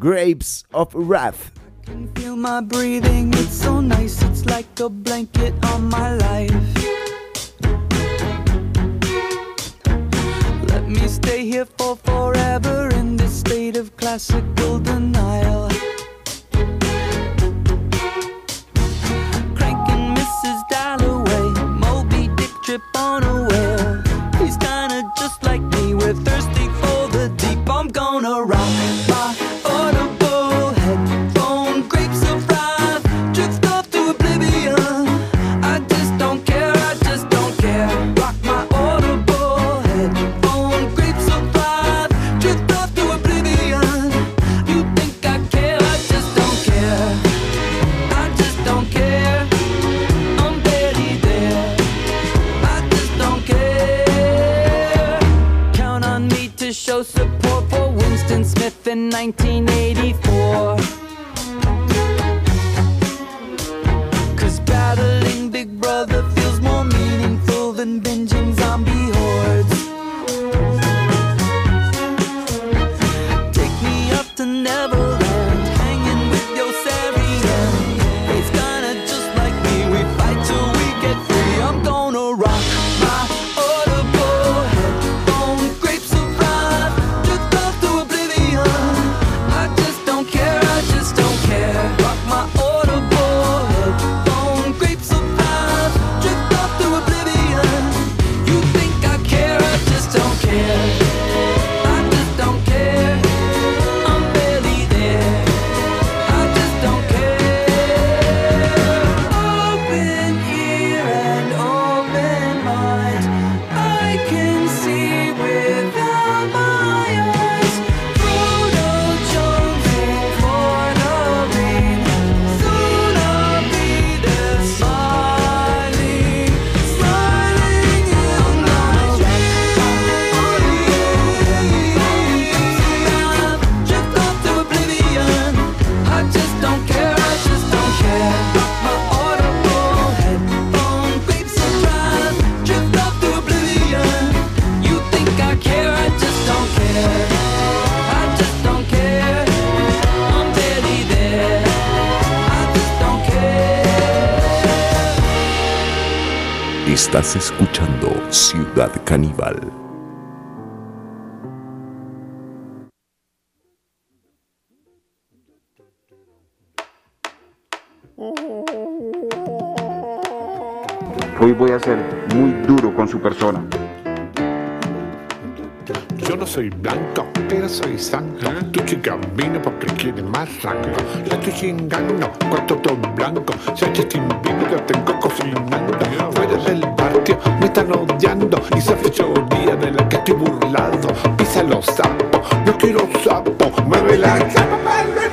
Grapes of Wrath. can feel my breathing. It's so nice, it's like a blanket on my life. Let me stay here for forever in this state of classical denial. Trip on away. Estás escuchando Ciudad Caníbal. Hoy voy a ser muy duro con su persona. Yo no soy blanco, pero soy santo. Tu chica vino porque quiere más rango. La estoy chingando, cuarto todo blanco. Si Justin Bieber yo tengo cocinando. Fuera del patio me están odiando. Y esa fechoría de la que estoy burlado. Pisa los sapos, no quiero sapo. Mueve la cama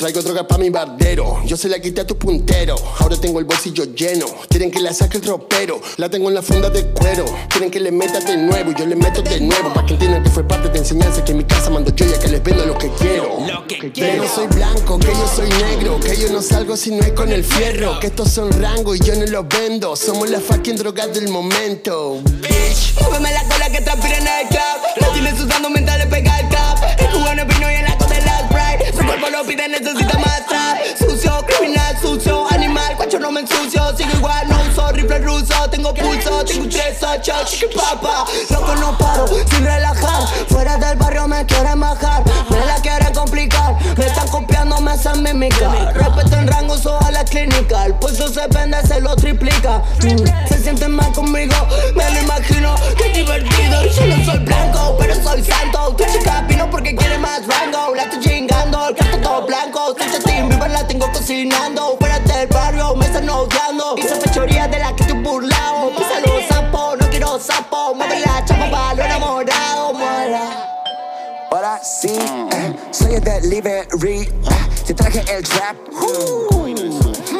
traigo droga pa' mi bardero. Yo se la quité a tu puntero, ahora tengo el bolsillo lleno. Quieren que la saque el ropero, la tengo en la funda de cuero. Quieren que le meta de nuevo, y yo le meto de nuevo. Pa' que entiendan que fue parte de enseñanza que en mi casa mando yo ya que les vendo lo que quiero. que yo no soy blanco, que yo soy negro, que yo no salgo si no es con el fierro. Que estos son rangos y yo no los vendo. Somos la fucking droga del momento. Bitch. Muéveme la cola que transpira en pide, necesita más. Sucio, criminal, sucio, animal. Cuacho no me ensucio. Sigo igual, no uso rifle ruso. Tengo pulso, tengo 38, chiqui papa. Loco, no paro, sin relajar. Fuera del barrio me quieren bajar. Me la quieren complicar. Me están copiando, me hacen mimicar. Respeto en rango, a la clínica. El pulso se vende, se lo triplica. Mm, Se sienten mal conmigo, me lo imagino. Qué divertido. Yo no soy blanco, pero soy santo. Tu chica vino porque quiere más rango. La estoy Sí, eh, soy el delivery. eh, te traje el trap. Uh,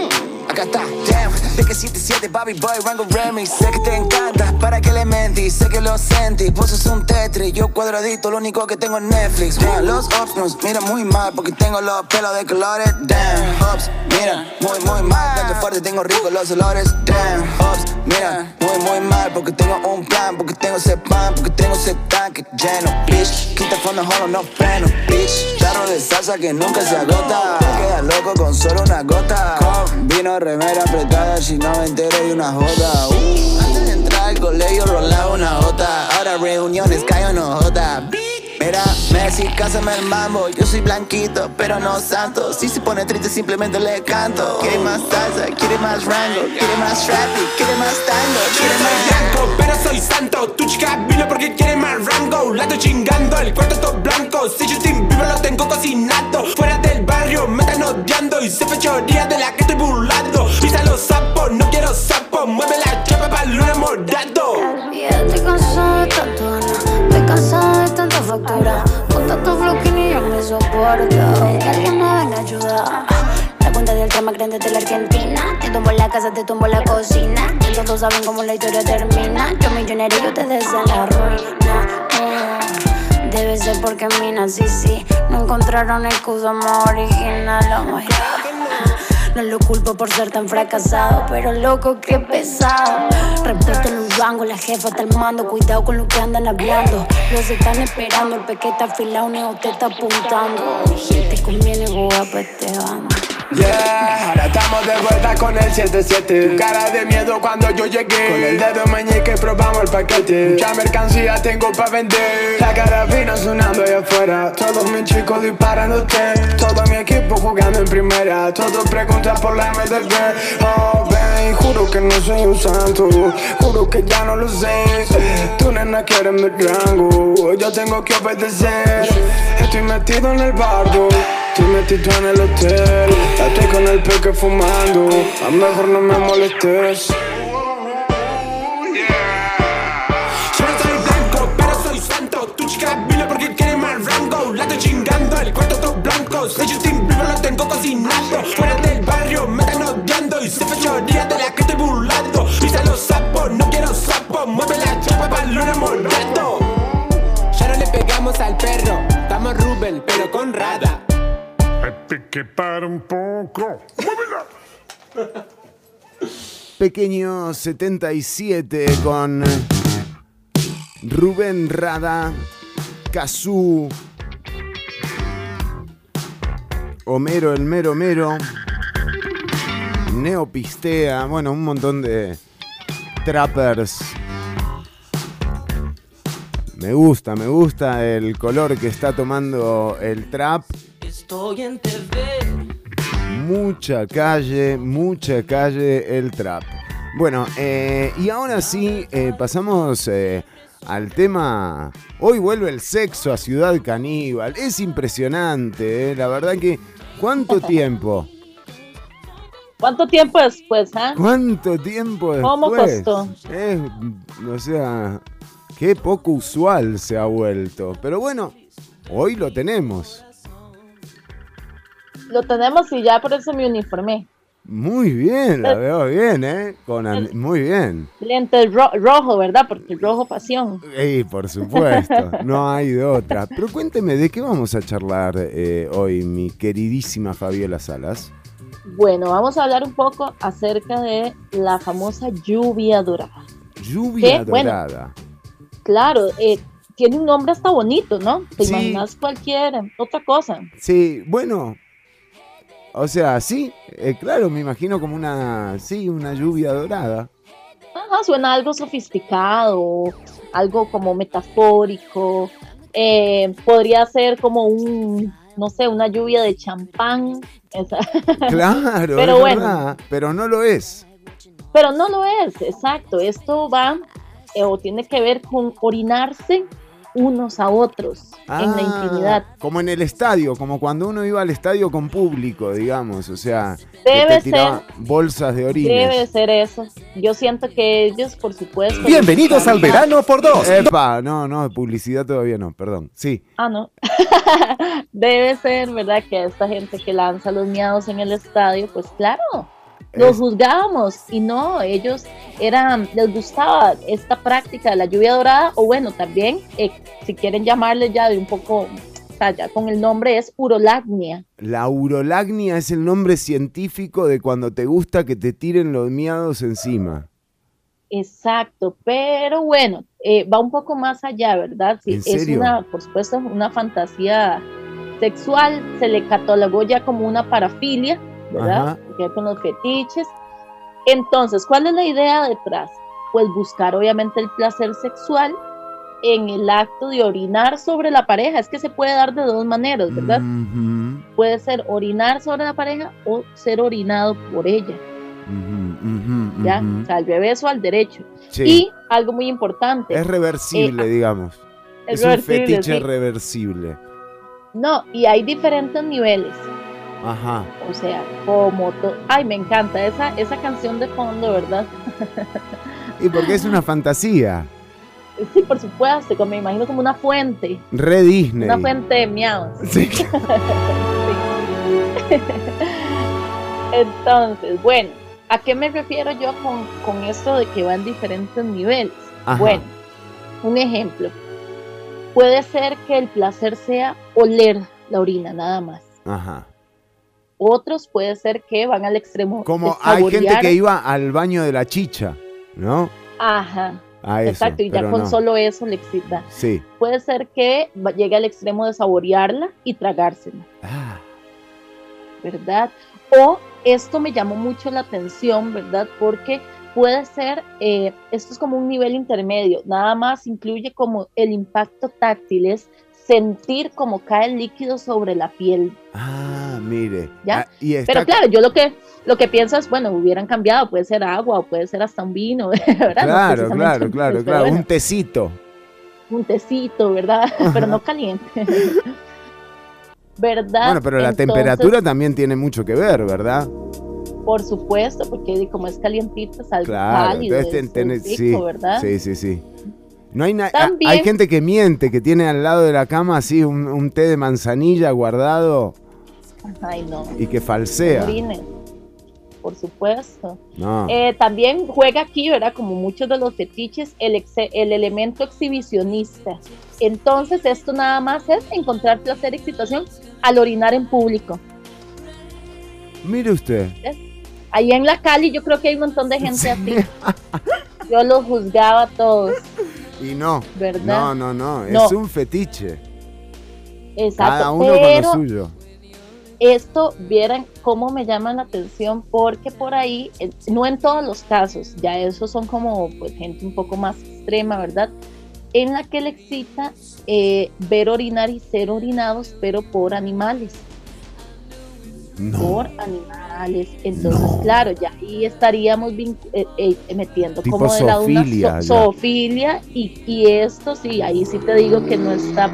acá está, damn. De que 77, Bobby Boy, Rango Remy. Sé que te encanta, para que le mentí. Sé que lo sentí. Vos sos un Tetris, yo cuadradito. Lo único que tengo es Netflix. Damn, los ops nos miran muy mal porque tengo los pelos de colores. Damn, ops, mira, muy, muy mal. Tanto fuerte, tengo rico los olores. Damn, ops, mira, muy, muy mal porque tengo un plan. Porque tengo ese pan, porque tengo ese tanque lleno. Bitch, quita fondo, holo, no freno. Bitch, tarro de salsa que nunca se agota. Te quedas loco con solo una gota. Con vino, remera apretada, si no me entero y una joda. Uh, antes de entrar al colegio rolaba una jota. Ahora reuniones cae no jota. Mira, Messi, cásame el mambo. Yo soy blanquito, pero no santo. Si se pone triste, simplemente le canto. Quiere más salsa, quiere más rango, quiere más trappy, quiere más tango, Yo quiere más blanco, pero soy santo. Tu chica vino porque quiere más rango. La estoy chingando, el cuarto todo blanco. Si Justin Bieber lo tengo cocinado. Fuera del barrio me están odiando. Y sé fechoría de la que estoy burlando. Pisa los sapos, no quiero sapos. Mueve la chapa para lo enamorado. Ya tanto estoy cansada de tanta factura. Con tanto flow que ni yo me soporto. Que alguien me venga a ayudar. La cuenta del trama grande de la Argentina. Te tumbo la casa, te tumbo la cocina. Y todos saben cómo la historia termina. Yo millonario y ustedes en la ruina. Oh, Debe ser porque mina, sí, sí. No encontraron el escudo más original. Oh my God. No lo culpo por ser tan fracasado, pero loco, qué pesado. Respeto en los rangos, la jefa está al mando. Cuidado con lo que andan hablando. Los están esperando, el pequete afilado, neo te está apuntando. Si te conviene, voy a este bando. Yeah, ahora estamos de vuelta con el 77 Tu cara de miedo cuando yo llegué. Con el dedo meñique probamos el paquete. Mucha mercancía tengo pa' vender. La carabina sonando allá afuera. Todos mis chicos disparándote Todo mi equipo jugando en primera. Todos preguntan por la MDB Oh, ven, juro que no soy un santo. Juro que ya no lo sé. Tu nena quiere mi rango. Yo tengo que obedecer. Estoy metido en el barco Estoy metido en el hotel Estoy con el peque fumando A mejor no me molestes Yo no soy blanco, pero soy santo. Porque quiere más rango. La chingando, el cuarto todo blanco. Soy Justin Bieber, lo tengo cocinado. Fuera del barrio me están odiando. Y sé fechoría de la que estoy burlando. Pisa los sapos, no quiero sapos. Mueve la chapa para lo enamorado. Ya no le pegamos al perro. Estamos Rubén, pero con Rada. Que para un poco. Pequeño 77 con Rubén Rada, Kazú, Homero el mero mero, Neopistea, bueno, un montón de trappers Me gusta, me gusta el color que está tomando el trap. Estoy en TV. Mucha calle, mucha calle el trap. Bueno, eh, y ahora sí, eh, pasamos eh, al tema. Hoy vuelve el sexo a Ciudad Caníbal. Es impresionante, eh, la verdad que. ¿Cuánto tiempo? ¿Cuánto tiempo después, ah? ¿Cuánto tiempo después? ¿Cómo costó? Es, o sea, qué poco usual se ha vuelto. Pero bueno, hoy lo tenemos. Lo tenemos y ya por eso me uniformé. Muy bien, la veo bien, ¿eh? Con an- muy bien. Lentes ro- rojo, ¿verdad? Porque rojo pasión. Y por supuesto, no hay de otra. Pero cuénteme, ¿de qué vamos a charlar eh, hoy, mi queridísima Fabiola Salas? Bueno, vamos a hablar un poco acerca de la famosa lluvia dorada. Lluvia dorada. Claro, eh, tiene un nombre hasta bonito, ¿no? Te Sí. imaginas cualquier otra cosa. Sí, bueno. O sea, sí, eh, claro, me imagino como una, sí, una lluvia dorada. Ajá, suena algo sofisticado, algo como metafórico. eh, podría ser como un, no sé, una lluvia de champán. esa- Claro, Pero es bueno. verdad, pero no lo es. Pero no lo es, exacto. Esto va eh, o tiene que ver con orinarse unos a otros en la Ah, intimidad. Como en el estadio, como cuando uno iba al estadio con público, digamos, o sea, que Debe te ser. bolsas de orines. Debe ser eso. Yo siento que ellos, por supuesto. Bienvenidos al verano por dos. Epa, no, no, publicidad todavía no, perdón. Sí. Ah, no. Debe ser, ¿verdad? Que a esta gente que lanza los miados en el estadio, pues claro, los Es- juzgábamos y no, ellos eran, les gustaba esta práctica de la lluvia dorada, o bueno, también, eh, si quieren llamarle ya de un poco, o sea, ya con el nombre es urolagnia. La urolagnia es el nombre científico de cuando te gusta que te tiren los miados encima. Exacto, pero bueno, eh, va un poco más allá, ¿verdad? Sí, ¿En es una, por supuesto, una fantasía sexual, se le catalogó ya como una parafilia, ¿verdad? Ajá. Ver con los fetiches. Entonces, ¿cuál es la idea detrás? Pues buscar obviamente el placer sexual en el acto de orinar sobre la pareja. Es que se puede dar de dos maneras, ¿verdad? Puede ser orinar sobre la pareja o ser orinado por ella, ¿ya? O sea, al revés o al derecho. Sí. Y algo muy importante. Es reversible, Eh, digamos. es Es, un fetiche sí. reversible. No, y hay diferentes niveles. Ajá. O sea, como... to- Ay, me encanta esa, esa canción de fondo, ¿verdad? Y porque es una fantasía. Sí, por supuesto, como me imagino como una fuente. Re Disney. Una fuente de miados. Sí. Sí. Entonces, bueno, ¿a qué me refiero yo con, con esto de que va en diferentes niveles? Ajá. Bueno, un ejemplo. Puede ser que el placer sea oler la orina nada más. Ajá. Otros puede ser que van al extremo. Como hay gente que iba al baño de la chicha, ¿no? Ajá. A eso, Exacto, y ya con no. solo eso le excita. Sí. Puede ser que llegue al extremo de saborearla y tragársela. Ah. ¿Verdad? O esto me llamó mucho la atención, ¿verdad? Porque puede ser, eh, esto es como un nivel intermedio, nada más incluye como el impacto táctil, es sentir como cae el líquido sobre la piel, Ah, mire. ¿ya? Ah, y está Pero claro, yo lo que, lo que pienso es, bueno, hubieran cambiado, puede ser agua o puede ser hasta un vino, ¿verdad? Claro, claro, claro, claro. bueno, Un tecito. un tecito, ¿verdad? Pero no caliente. ¿Verdad? Bueno, pero la Entonces, temperatura también tiene mucho que ver, ¿verdad? Por supuesto, porque como es calientito, es algo Claro. cálido, entonces es, ten- rico, sí, ¿verdad? sí, sí, sí. No hay, También- hay gente que miente, que tiene al lado de la cama así un, un té de manzanilla guardado Ay, no. y que falsea. Por supuesto. No. Eh, también juega aquí, ¿verdad? Como muchos de los fetiches, el, el elemento exhibicionista. Entonces, esto nada más es encontrar placer y excitación al orinar en público. Mire usted. Ahí en la Cali yo creo que hay un montón de gente así. Yo los juzgaba a todos. Y no. ¿Verdad? No, no, no. No. Es un fetiche. Exacto. Cada uno pero con lo suyo. esto vieran cómo me llama la atención porque por ahí, no en todos los casos, ya esos son como pues, gente un poco más extrema, ¿verdad? en la que le excita eh, ver orinar y ser orinados, pero por animales. Por animales. Entonces, claro, ya ahí estaríamos eh, eh, metiendo Tipo como de lado una zoofilia, y, y esto sí, ahí sí te digo que no está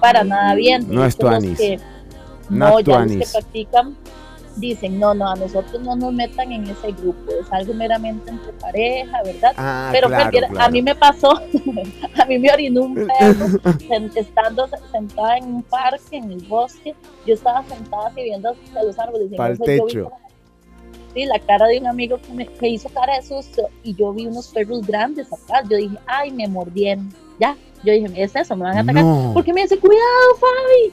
para nada bien. No es los tuanis. no, ya los que practican dicen, no, no, a nosotros no nos metan en ese grupo, es algo meramente entre pareja, ¿verdad? Ah, Pero claro, cualquiera- claro. a mí me pasó, a mí me orinó un perro estando se- sentada en un parque, en el bosque, yo estaba sentada así viendo hacia los árboles. y techo. Sí, la cara de un amigo que, me, que hizo cara de susto y yo vi unos perros grandes atrás. Yo dije, ay, me mordieron. Ya, yo dije, es eso, me van a atacar. No. Porque me dice, cuidado, Fabi.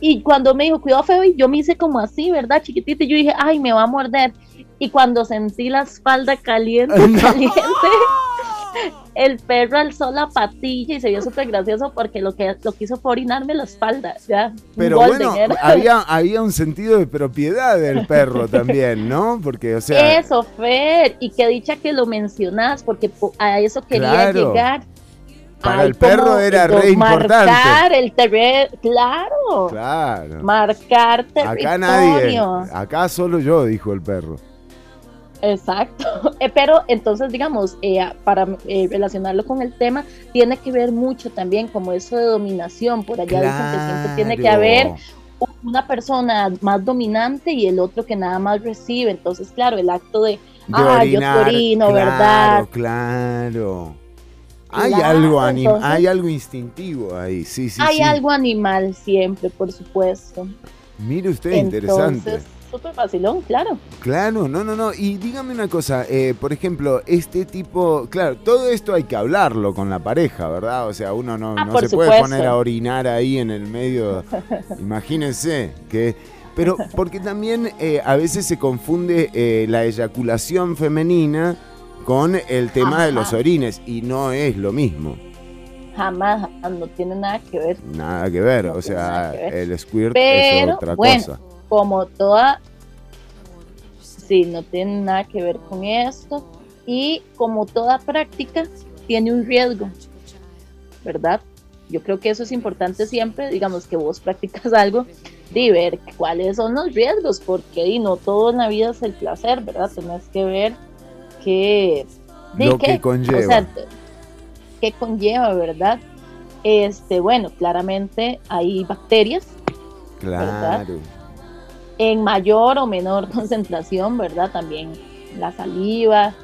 Y cuando me dijo, cuidado, Fabi, yo me hice como así, ¿verdad? Chiquitita. Y yo dije, ay, me va a morder. Y cuando sentí la espalda caliente, caliente, el perro alzó la patilla y se vio súper gracioso porque lo que, lo que hizo fue orinarme la espalda. Ya, Pero bueno, era. había, había un sentido de propiedad del perro también, ¿no? Porque, o sea, eso, Fer, y qué dicha que lo mencionas, porque po- a eso quería Claro. llegar. Para Ay, el perro era re importante. Marcar el terreno, claro. Claro. Marcar Acá nadie, territorio. acá solo yo, dijo el perro. Exacto. Eh, pero entonces, digamos, eh, para eh, relacionarlo con el tema, tiene que ver mucho también como eso de dominación. Por allá dicen que siempre tiene que haber una persona más dominante y el otro que nada más recibe. Entonces, claro, el acto de, De ah, yo te orino, claro, ¿verdad? Claro. Hay Claro, algo anim- entonces- hay algo instintivo ahí, sí, sí, Hay sí. algo animal siempre, por supuesto. Mire usted, interesante. Entonces, súper facilón, claro. Claro, no, no, no. Y dígame una cosa, eh, por ejemplo, este tipo, claro, todo esto hay que hablarlo con la pareja, ¿verdad? O sea, uno no, Ah, no se puede poner a orinar ahí en el medio. Imagínense que... Pero porque también eh, a veces se confunde eh, la eyaculación femenina con el tema de los orines y no es lo mismo. Jamás, no tiene nada que ver. Nada que ver, o sea, el squirt Pero, es otra bueno, cosa. como toda, sí, no tiene nada que ver con esto. Y como toda práctica, tiene un riesgo, ¿verdad? Yo creo que eso es importante siempre, digamos que vos practicas algo, de ver cuáles son los riesgos, porque y no todo en la vida es el placer, ¿verdad? Tenés que ver qué, de Lo que conlleva. o sea, conlleva, ¿verdad? Este, bueno, claramente hay bacterias Claro. en mayor o menor concentración, ¿verdad? También la saliva.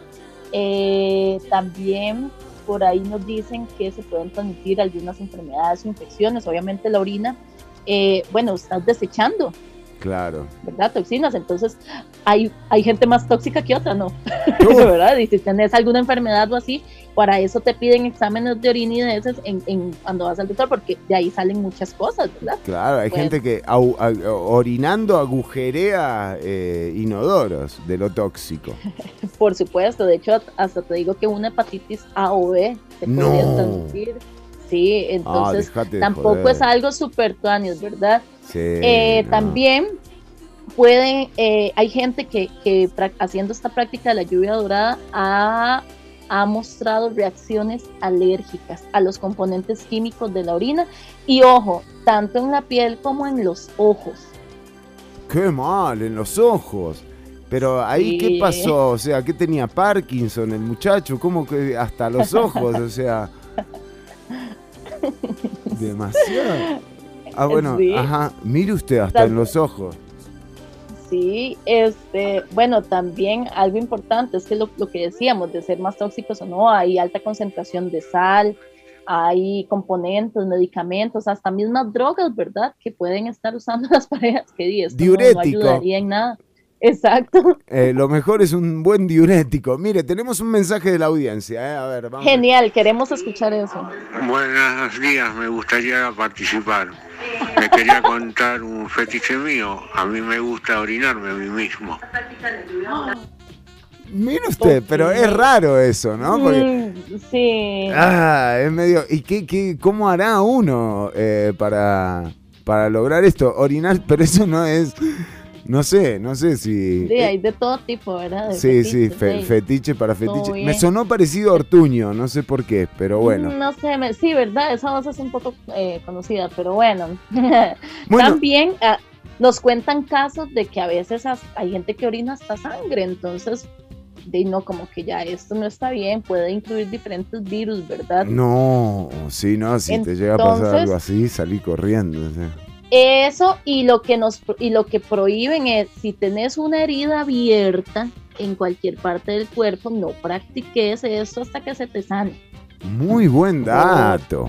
eh, también por ahí nos dicen que se pueden transmitir algunas enfermedades o infecciones. Obviamente la orina, eh, bueno, estás desechando, Claro. ¿verdad? Toxinas. Entonces hay, hay gente más tóxica que otra, ¿no? ¿Verdad? Y si tenés alguna enfermedad o así, para eso te piden exámenes de orina y de heces en, en- cuando vas al doctor, porque de ahí salen muchas cosas, ¿verdad? Claro, hay gente que au- orinando agujerea eh, inodoros de lo tóxico. Por supuesto, de hecho, hasta te digo que una hepatitis A o B te No. podría transmitir. Sí, entonces dejate de tampoco joder. es algo súper tuanis, ¿verdad? Sí, Eh, no. También pueden, eh, hay gente que, haciendo esta práctica de la lluvia dorada ha, ha mostrado reacciones alérgicas a los componentes químicos de la orina y ojo, tanto en la piel como en los ojos. Qué mal, en los ojos. Pero ahí, Sí. ¿qué pasó? O sea, ¿qué tenía Parkinson el muchacho? ¿Cómo que hasta los ojos? O sea, demasiado. Ah, bueno, Sí. ajá. Mire usted, hasta en los ojos. Sí, este, bueno, también algo importante es que lo, lo que decíamos, de ser más tóxicos o no, hay alta concentración de sal, hay componentes, medicamentos, hasta mismas drogas, ¿verdad? Que pueden estar usando las parejas, que di, esto no- no, Diurético. ayudaría en nada. Exacto. Eh, lo mejor es un buen diurético. Mire, tenemos un mensaje de la audiencia. ¿eh? A ver, vamos. Genial, queremos escuchar eso. Buenos días, me gustaría participar. Me quería contar un fetiche mío. A mí me gusta orinarme a mí mismo. Mire usted, pero es raro eso, ¿no? Porque- sí. Ah, es medio. ¿Y qué, qué, cómo hará uno eh, para, para lograr esto? Orinar, pero eso no es. No sé, no sé si... Sí, hay de todo tipo, ¿verdad? De Sí, sí, fe- sí. fetiche para Todo fetiche. Me bien. sonó parecido a Ortuño, no sé por qué, pero bueno. No sé, me- sí, ¿verdad? Esa voz es un poco eh, conocida, pero bueno. Bueno. También ah, nos cuentan casos de que a veces hay gente que orina hasta sangre, entonces, de no, como que ya esto no está bien, puede incluir diferentes virus, ¿verdad? No, sí, no, si te llega a pasar algo así, salí corriendo. sea. Eso y lo que nos y lo que prohíben es si tenés una herida abierta en cualquier parte del cuerpo, no practiques esto hasta que se te sane, Muy buen dato.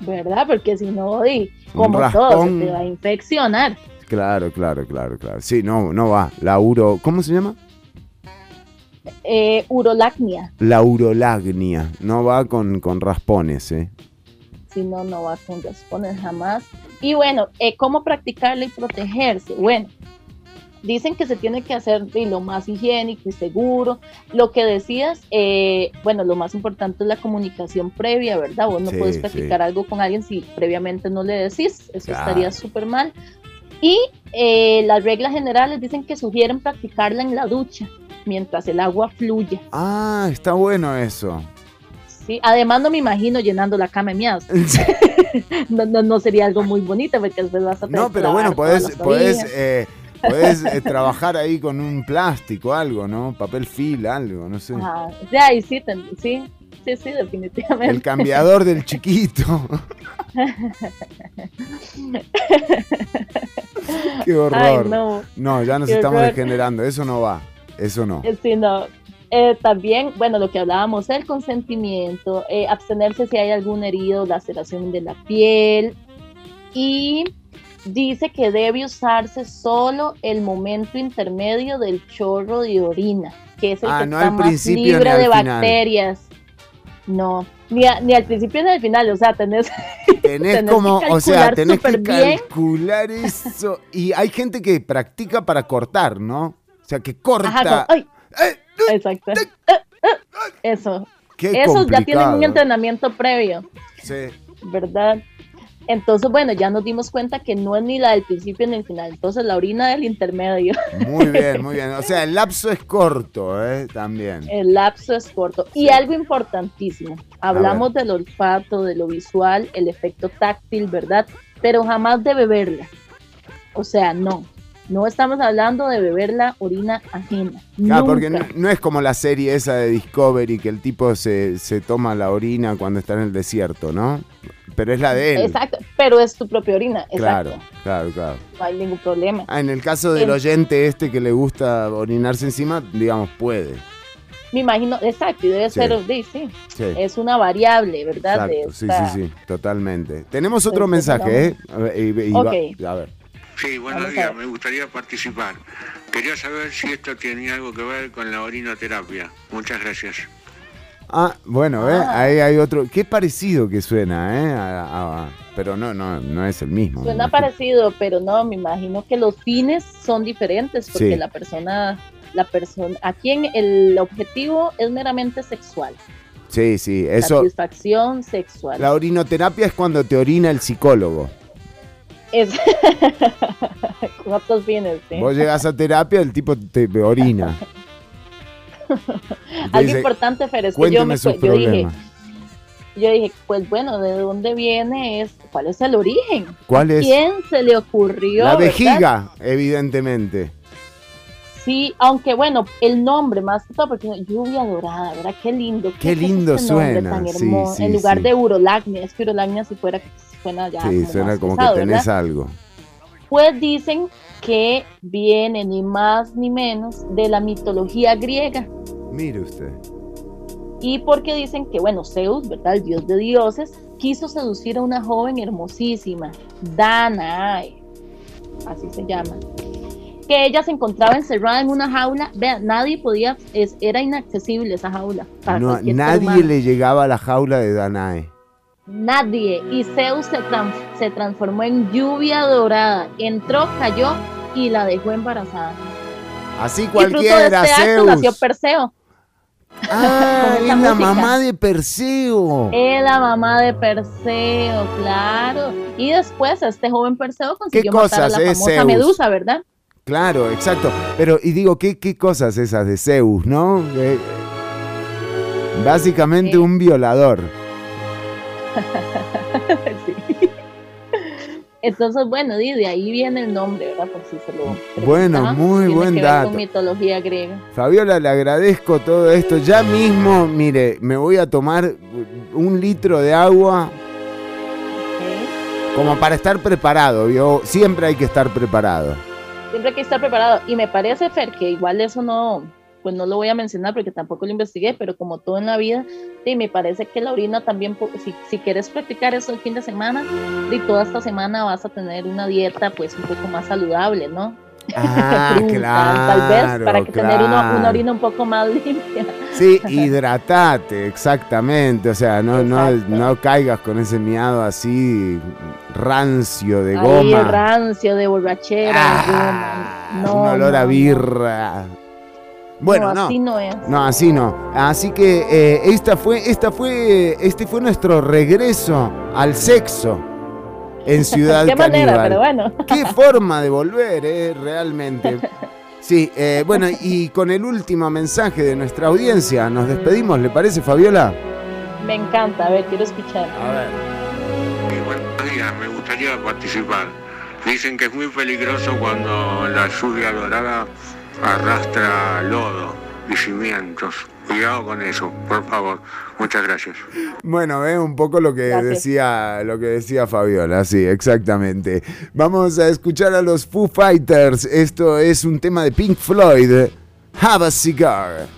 ¿verdad? Porque si no, Un como todo, se te va a infeccionar. Claro, claro, claro, claro. Sí, no, no va. La uro, ¿cómo se llama? Eh, urolacnia, La urolagnia. No va con, con raspones, ¿eh? si no, no va con raspones jamás. Y bueno, eh, ¿cómo practicarla y protegerse? Bueno, dicen que se tiene que hacer de lo más higiénico y seguro. Lo que decías, eh, bueno, lo más importante es la comunicación previa, ¿verdad? Vos no Sí, puedes sí. practicar algo con alguien si previamente no le decís, eso Claro. estaría súper mal. Y eh, las reglas generales dicen que sugieren practicarla en la ducha mientras el agua fluye. Ah, está bueno eso. Sí, además no me imagino llenando la cama de miados. no, no, no sería algo muy bonito porque después vas a tener No, pero bueno, podés, orillas. eh, podés, eh, trabajar ahí con un plástico, algo, ¿no? Papel film, algo, no sé. Ajá. Sí, ahí sí, sí, sí, sí, definitivamente. El cambiador del chiquito. Qué horror. Ay, no. No, ya nos Qué estamos horror. degenerando. Eso no va. Eso no. Sí, no. Eh, también, bueno, lo que hablábamos, el consentimiento, eh, abstenerse si hay algún herido, laceración de la piel y dice que debe usarse solo el momento intermedio del chorro de orina, que es el Ah, que no está más libre de final. bacterias. No, ni, a- ni al principio ni al final, o sea, tenés, Tenés tenés como, que o sea, calcular tenés que bien. calcular eso. Y hay gente que practica para cortar, ¿no? O sea, que corta. Ajá, ay. Exacto. Eso. Qué Esos ya tienen un entrenamiento previo, Sí. ¿verdad? Entonces, bueno, ya nos dimos cuenta que no es ni la del principio ni el final. Entonces, la orina del intermedio. Muy bien, muy bien. O sea, el lapso es corto, ¿eh? También. El lapso es corto. Y algo importantísimo. Hablamos del olfato, de lo visual, el efecto táctil, ¿verdad? Pero jamás de beberla. O sea, no. No estamos hablando de beber la orina ajena. Claro, porque no, Nunca. no es como la serie esa de Discovery que el tipo se, se toma la orina cuando está en el desierto, ¿no? Pero es la de él. Exacto, pero es tu propia orina. Exacto. Claro, claro, claro. No hay ningún problema. Ah, en el caso del En- oyente este que le gusta orinarse encima, digamos, puede. Me imagino, exacto, y debe Sí. ser, sí, sí. Sí. Es una variable, ¿verdad? Exacto, sí, esta- sí, sí, totalmente. Tenemos otro Este, mensaje, ¿eh? Y- va- a ver. Sí, buenos Vamos a días, me gustaría participar. Quería saber si esto tenía algo que ver con la orinoterapia. Muchas gracias. Ah, bueno, ¿eh? Ah. Ahí hay otro. Qué parecido que suena, ¿eh? A- a- pero no, no, no es el mismo. Suena parecido, pero no, me imagino que los fines son diferentes porque Sí. la persona, la persona, aquí en el objetivo es meramente sexual, Sí, sí, eso. satisfacción sexual. La orinoterapia es cuando te orina el psicólogo. Es fines, sí. Vos llegás a terapia, el tipo te orina. Algo dice, importante, Fer, es que yo, me, sus yo dije, yo dije, pues bueno, ¿de dónde viene? Es, ¿Cuál es el origen? ¿Cuál es? ¿Quién se le ocurrió? La verdad? vejiga, evidentemente. Sí, aunque bueno, el nombre más que todo, porque lluvia dorada, ¿verdad? Qué lindo. Qué lindo este suena, tan sí, en lugar sí. de urolagnia, es que urolagnia si fuera, suena ya. Sí, suena más como pesado, que tenés ¿verdad? algo. Pues dicen que viene ni más ni menos de la mitología griega. Mire usted. Y porque dicen que, bueno, Zeus, ¿verdad? El dios de dioses, quiso seducir a una joven hermosísima, Danae, así se llama, que ella se encontraba encerrada en una jaula, vean, nadie podía, es, era inaccesible esa jaula. para No, nadie le llegaba a la jaula de Danae. Nadie. Y Zeus se, se transformó en lluvia dorada, entró, cayó y la dejó embarazada. Así y fruto de cualquiera, este acto Zeus. nació Perseo. Ah, es la música. mamá de Perseo. Es la mamá de Perseo, claro. Y después este joven Perseo consiguió ¿Qué matar a la es famosa Zeus? Medusa, ¿verdad? Claro, exacto. Pero, y digo, ¿qué, qué cosas esas de Zeus, no? Eh, básicamente un violador. Sí. Entonces, bueno, de ahí viene el nombre, ¿verdad? Por si se lo Bueno, muy Tiene buen que ver dato. con mitología griega. Fabiola, le agradezco todo esto. Ya mismo, mire, me voy a tomar un litro de agua como para estar preparado. ¿vio? Siempre hay que estar preparado. Siempre hay que estar preparado. Y me parece, Fer, que igual eso no, pues no lo voy a mencionar porque tampoco lo investigué, pero como todo en la vida, sí, me parece que la orina también, si, si quieres practicar eso el fin de semana, y toda esta semana vas a tener una dieta pues un poco más saludable, ¿no? Ah, Fruta, claro. tal vez, para que tener una, una claro. orina un poco más limpia. Sí, hidratate, exactamente. O sea, no, no, no caigas con ese miado así rancio de Ahí, goma. Ah, rancio, de borrachera, de goma. No, un olor no, a birra. Bueno, No, no. así no es. No, así no. Así que eh, esta fue, esta fue, este fue nuestro regreso al sexo en Ciudad Qué manera, Caníbal. pero bueno. Qué forma de volver, eh, realmente. Sí, eh, bueno, y con el último mensaje de nuestra audiencia, nos despedimos, ¿le parece, Fabiola? Me encanta, a ver, quiero escuchar. A ver. Buenos días, me gustaría participar. Dicen que es muy peligroso cuando la lluvia dorada arrastra lodo y cimientos. Cuidado con eso, por favor. Muchas gracias. Bueno, es un poco lo que Gracias. decía, lo que decía Fabiola, sí, exactamente. Vamos a escuchar a los Foo Fighters. Esto es un tema de Pink Floyd. Have a cigar.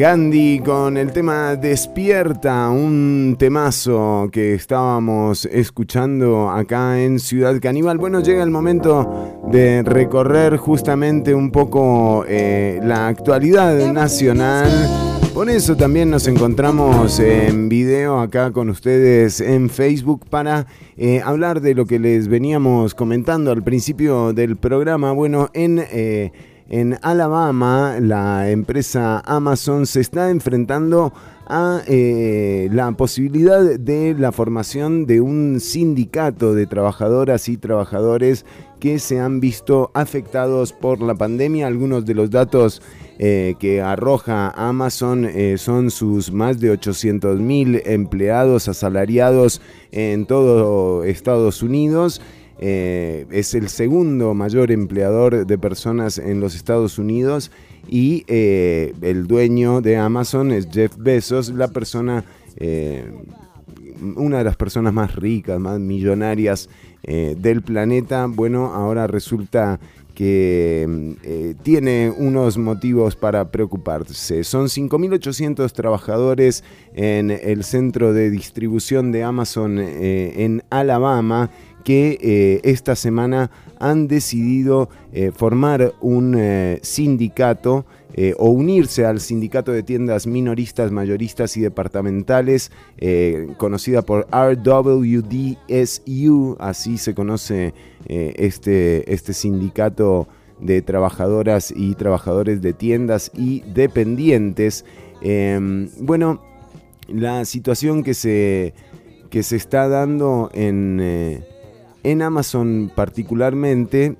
Gandhi con el tema Despierta, un temazo que estábamos escuchando acá en Ciudad Caníbal. Bueno, llega el momento de recorrer justamente un poco eh, la actualidad nacional. Por eso también nos encontramos en video acá con ustedes en Facebook para eh, hablar de lo que les veníamos comentando al principio del programa. Bueno, en... eh, en Alabama, la empresa Amazon se está enfrentando a eh, la posibilidad de la formación de un sindicato de trabajadoras y trabajadores que se han visto afectados por la pandemia. Algunos de los datos eh, que arroja Amazon eh, son sus más de 800 mil empleados asalariados en todo Estados Unidos. Eh, es el segundo mayor empleador de personas en los Estados Unidos y eh, el dueño de Amazon es Jeff Bezos, la persona, eh, una de las personas más ricas, más millonarias del planeta. Bueno, ahora resulta que tiene unos motivos para preocuparse. Son 5.800 trabajadores en el centro de distribución de Amazon en Alabama que eh, esta semana han decidido eh, formar un eh, sindicato o unirse al sindicato de tiendas minoristas, mayoristas y departamentales, conocida por RWDSU, así se conoce este, este sindicato de trabajadoras y trabajadores de tiendas y dependientes. Em, bueno, la situación que se, que se está dando en, en Amazon particularmente,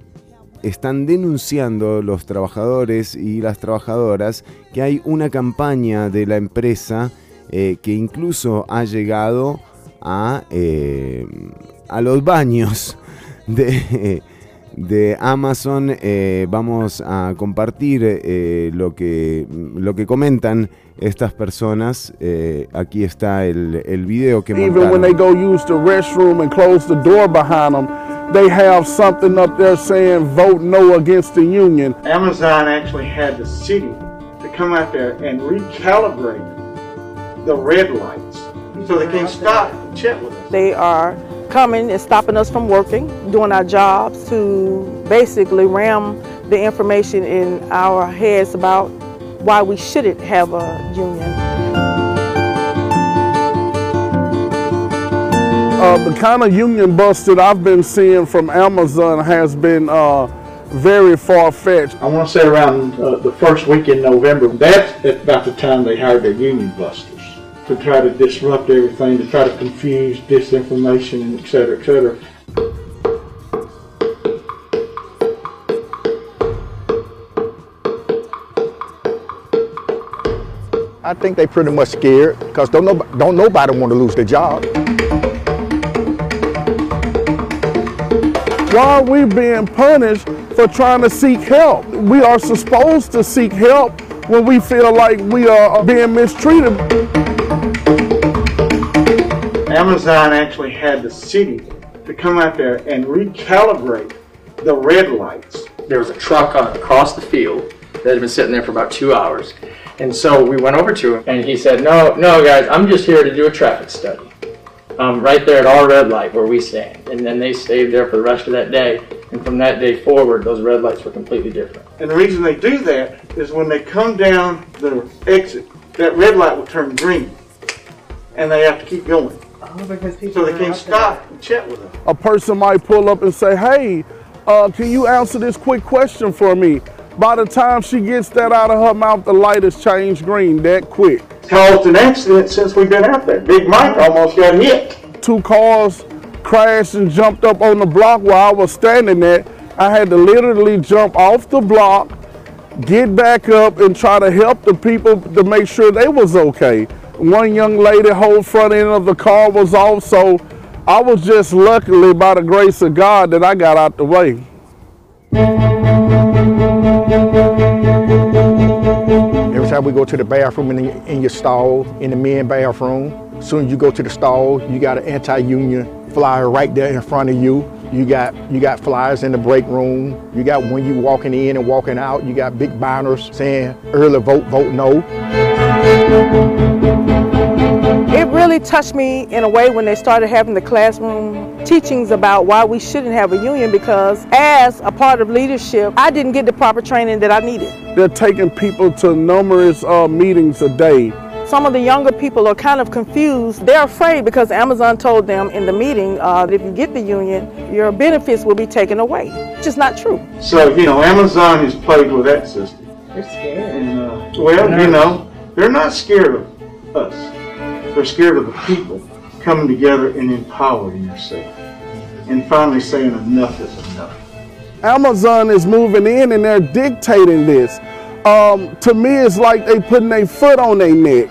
están denunciando los trabajadores y las trabajadoras que hay una campaña de la empresa eh, que incluso ha llegado a, eh, a los baños de, de Amazon. Eh, vamos a compartir eh, lo, que, lo que comentan estas personas. Eh, aquí está el, el video que Even when they go use the restroom and close the door behind them, they have something up there saying vote no against the union. Amazon actually had the city to come out there and recalibrate the red lights so they can stop and chat with us. They are coming and stopping us from working, doing our jobs to basically ram the information in our heads about why we shouldn't have a union. Uh, the kind of union bust that I've been seeing from Amazon has been uh, very far fetched. I want to say around uh, the first week in November, that's about the time they hired their union busters to try to disrupt everything, to try to confuse disinformation, and et cetera, et cetera. I think they pretty much scared because don't, no, don't nobody want to lose their job. Why are we being punished for trying to seek help? We are supposed to seek help when we feel like we are being mistreated. Amazon actually had the city to come out there and recalibrate the red lights. there was a truck on, across the field that had been sitting there for about two hours. And so we went over to him and he said, No, no, guys, I'm just here to do a traffic study. Um, right there at our red light where we stand. And then they stayed there for the rest of that day. And from that day forward, those red lights were completely different. And the reason they do that is when they come down the exit, that red light will turn green. And they have to keep going. So they can't stop and chat with them. A person might pull up and say, Hey, uh, can you answer this quick question for me? By the time she gets that out of her mouth, the light has changed green that quick. Caused an accident since we've been out there. Big Mike almost got hit. Two cars crashed and jumped up on the block where I was standing at. I had to literally jump off the block, get back up, and try to help the people to make sure they was okay. One young lady, whole front end of the car was off, so I was just luckily, by the grace of God, that I got out the way. Every time we go to the bathroom in, the, in your stall, in the men bathroom, as Soon as you go to the stall, you got an anti-union flyer right there in front of you. You got you got flyers in the break room. You got when you walking in and walking out, you got big banners saying early vote, vote no. It really touched me in a way when they started having the classroom teachings about why we shouldn't have a union because as a part of leadership, I didn't get the proper training that I needed. They're taking people to numerous uh, meetings a day. Some of the younger people are kind of confused. They're afraid because Amazon told them in the meeting uh, that if you get the union, your benefits will be taken away. Which is not true. So, you know, Amazon is plagued with that system. They're scared. And, uh, well, you know, they're not scared of us. They're scared of the people coming together and empowering yourself. And finally saying enough is enough. Amazon is moving in and they're dictating this. Um, to me, it's like they putting their foot on their neck.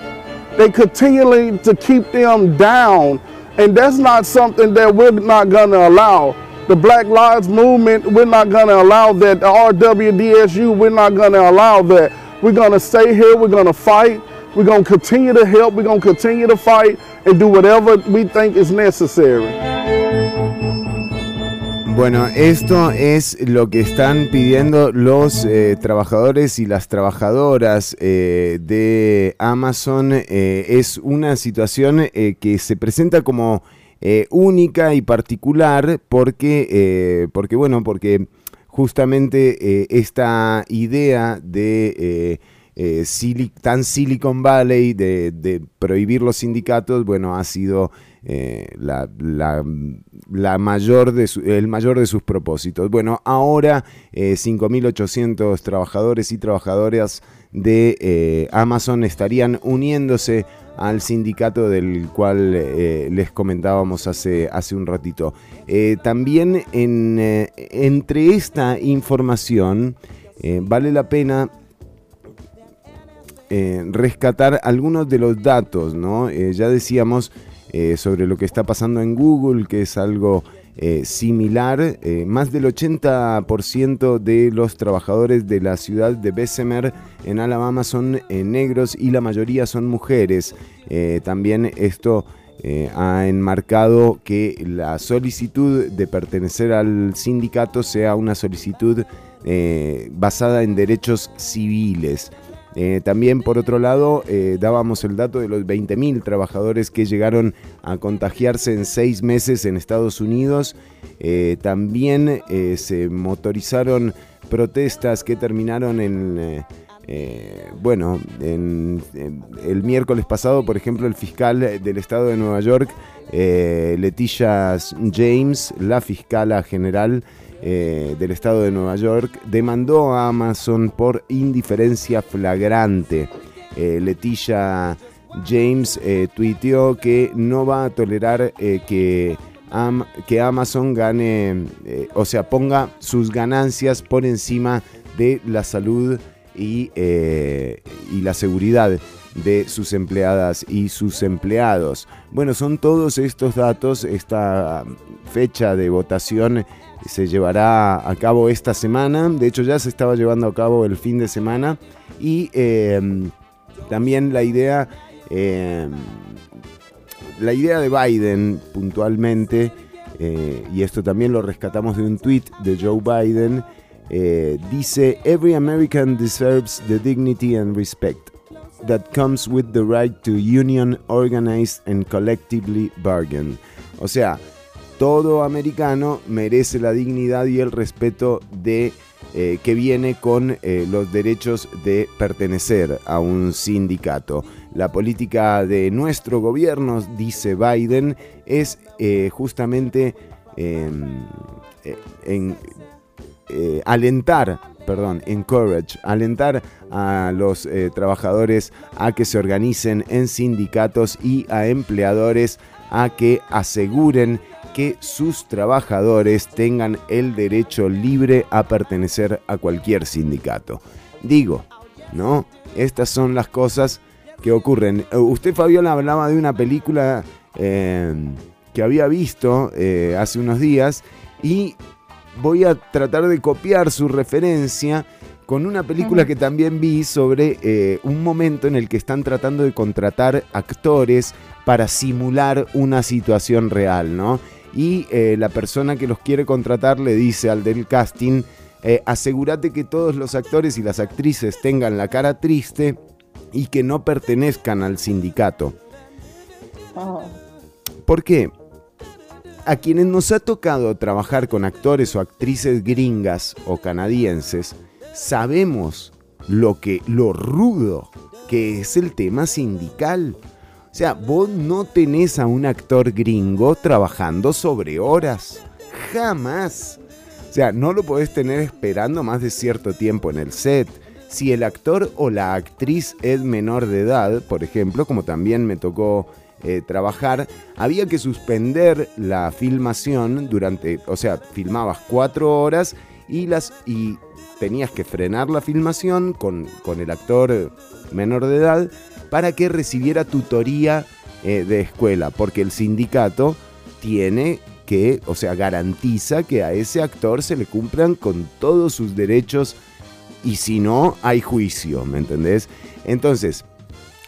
They continually to keep them down, and that's not something that we're not gonna allow. The Black Lives Movement, we're not gonna allow that. The RWDSU, we're not gonna allow that. We're gonna stay here. We're gonna fight. We're gonna continue to help. We're gonna continue to fight and do whatever we think is necessary. Bueno, esto es lo que están pidiendo los eh, trabajadores y las trabajadoras eh, de Amazon. Eh, es una situación eh, que se presenta como eh, única y particular porque, eh, porque bueno, porque justamente esta idea de eh, tan Silicon Valley de, prohibir los sindicatos, bueno, ha sido eh, la, la- mayor de el mayor de sus propósitos. Bueno, ahora eh, 5.800 trabajadores y trabajadoras de eh, Amazon estarían uniéndose al sindicato del cual eh, les comentábamos hace, hace un ratito. También en, entre esta información vale la pena eh, rescatar algunos de los datos, ¿no? Eh, ya decíamos eh, sobre lo que está pasando en Google, que es algo similar. Más del 80% de los trabajadores de la ciudad de Bessemer en Alabama son negros y la mayoría son mujeres. También esto ha enmarcado que la solicitud de pertenecer al sindicato sea una solicitud basada en derechos civiles. Eh, también, por otro lado, eh, dábamos el dato de los 20.000 trabajadores que llegaron a contagiarse en seis meses en Estados Unidos. Eh, también se motorizaron protestas que terminaron en... bueno, en- en- el miércoles pasado, por ejemplo, el fiscal del estado de Nueva York, eh, Leticia James, la fiscala general eh, del estado de Nueva York, demandó a Amazon por indiferencia flagrante. Eh, James eh, tuiteó que no va a tolerar eh, que, que Amazon gane, eh, o sea, ponga sus ganancias por encima de la salud y, y la seguridad de sus empleadas y sus empleados. Bueno, son todos estos datos, esta fecha de votación se llevará a cabo esta semana, de hecho ya se estaba llevando a cabo el fin de semana y eh, también la idea, eh, la idea de Biden puntualmente, eh, y esto también lo rescatamos de un tweet de Joe Biden, eh, dice, Every American deserves the dignity and respect that comes with the right to union, organize and collectively bargain. O sea, todo americano merece la dignidad y el respeto de eh, que viene con eh, los derechos de pertenecer a un sindicato. La política de nuestro gobierno, dice Biden, es eh, justamente em, en, alentar, perdón, encourage, alentar a los trabajadores a que se organicen en sindicatos y a empleadores a que aseguren que sus trabajadores tengan el derecho libre a pertenecer a cualquier sindicato. Digo, ¿no? Estas son las cosas que ocurren. Eh, Usted, Fabiola, hablaba de una película eh, que había visto eh, hace unos días y voy a tratar de copiar su referencia con una película que también vi sobre eh, un momento en el que están tratando de contratar actores para simular una situación real, ¿no? Y eh, la persona que los quiere contratar le dice al del casting, eh, asegúrate que todos los actores y las actrices tengan la cara triste y que no pertenezcan al sindicato. Oh. ¿Por qué? A quienes nos ha tocado trabajar con actores o actrices gringas o canadienses, sabemos lo que lo rudo que es el tema sindical. O sea, vos no tenés a un actor gringo trabajando sobre horas. Jamás. O sea, no lo podés tener esperando más de cierto tiempo en el set. Si el actor o la actriz es menor de edad, por ejemplo, como también me tocó eh, trabajar, había que suspender la filmación durante, o sea, filmabas cuatro horas y las y tenías que frenar la filmación con, con el actor menor de edad para que recibiera tutoría eh, de escuela, porque el sindicato tiene que, o sea, garantiza que a ese actor se le cumplan con todos sus derechos y si no, hay juicio, ¿me entendés? Entonces,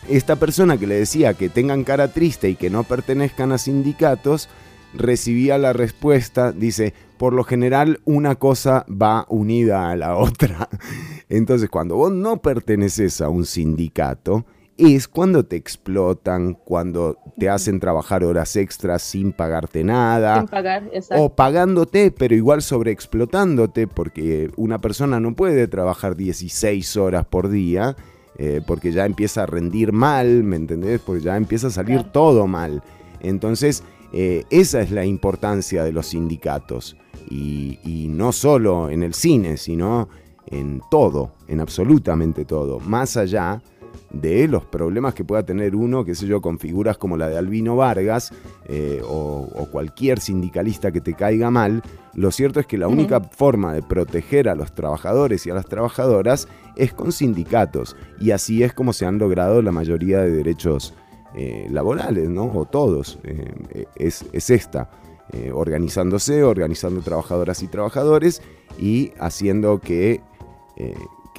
esta persona que le decía que tengan cara triste y que no pertenezcan a sindicatos, recibía la respuesta, dice, por lo general una cosa va unida a la otra. Entonces, cuando vos no perteneces a un sindicato, es cuando te explotan, cuando te hacen trabajar horas extras sin pagarte nada. Sin pagar, exacto. O pagándote, pero igual sobreexplotándote, porque una persona no puede trabajar 16 horas por día, eh, porque ya empieza a rendir mal, ¿me entendés? Porque ya empieza a salir todo mal. Entonces, eh, esa es la importancia de los sindicatos. Y, y no solo en el cine, sino en todo, en absolutamente todo. Más allá de los problemas que pueda tener uno, qué sé yo, con figuras como la de Albino Vargas eh, o, o cualquier sindicalista que te caiga mal, lo cierto es que la única forma de proteger a los trabajadores y a las trabajadoras es con sindicatos. Y así es como se han logrado la mayoría de derechos eh, laborales, ¿no? O todos. eh, es, es esta. organizándose, organizando trabajadoras y trabajadores y haciendo que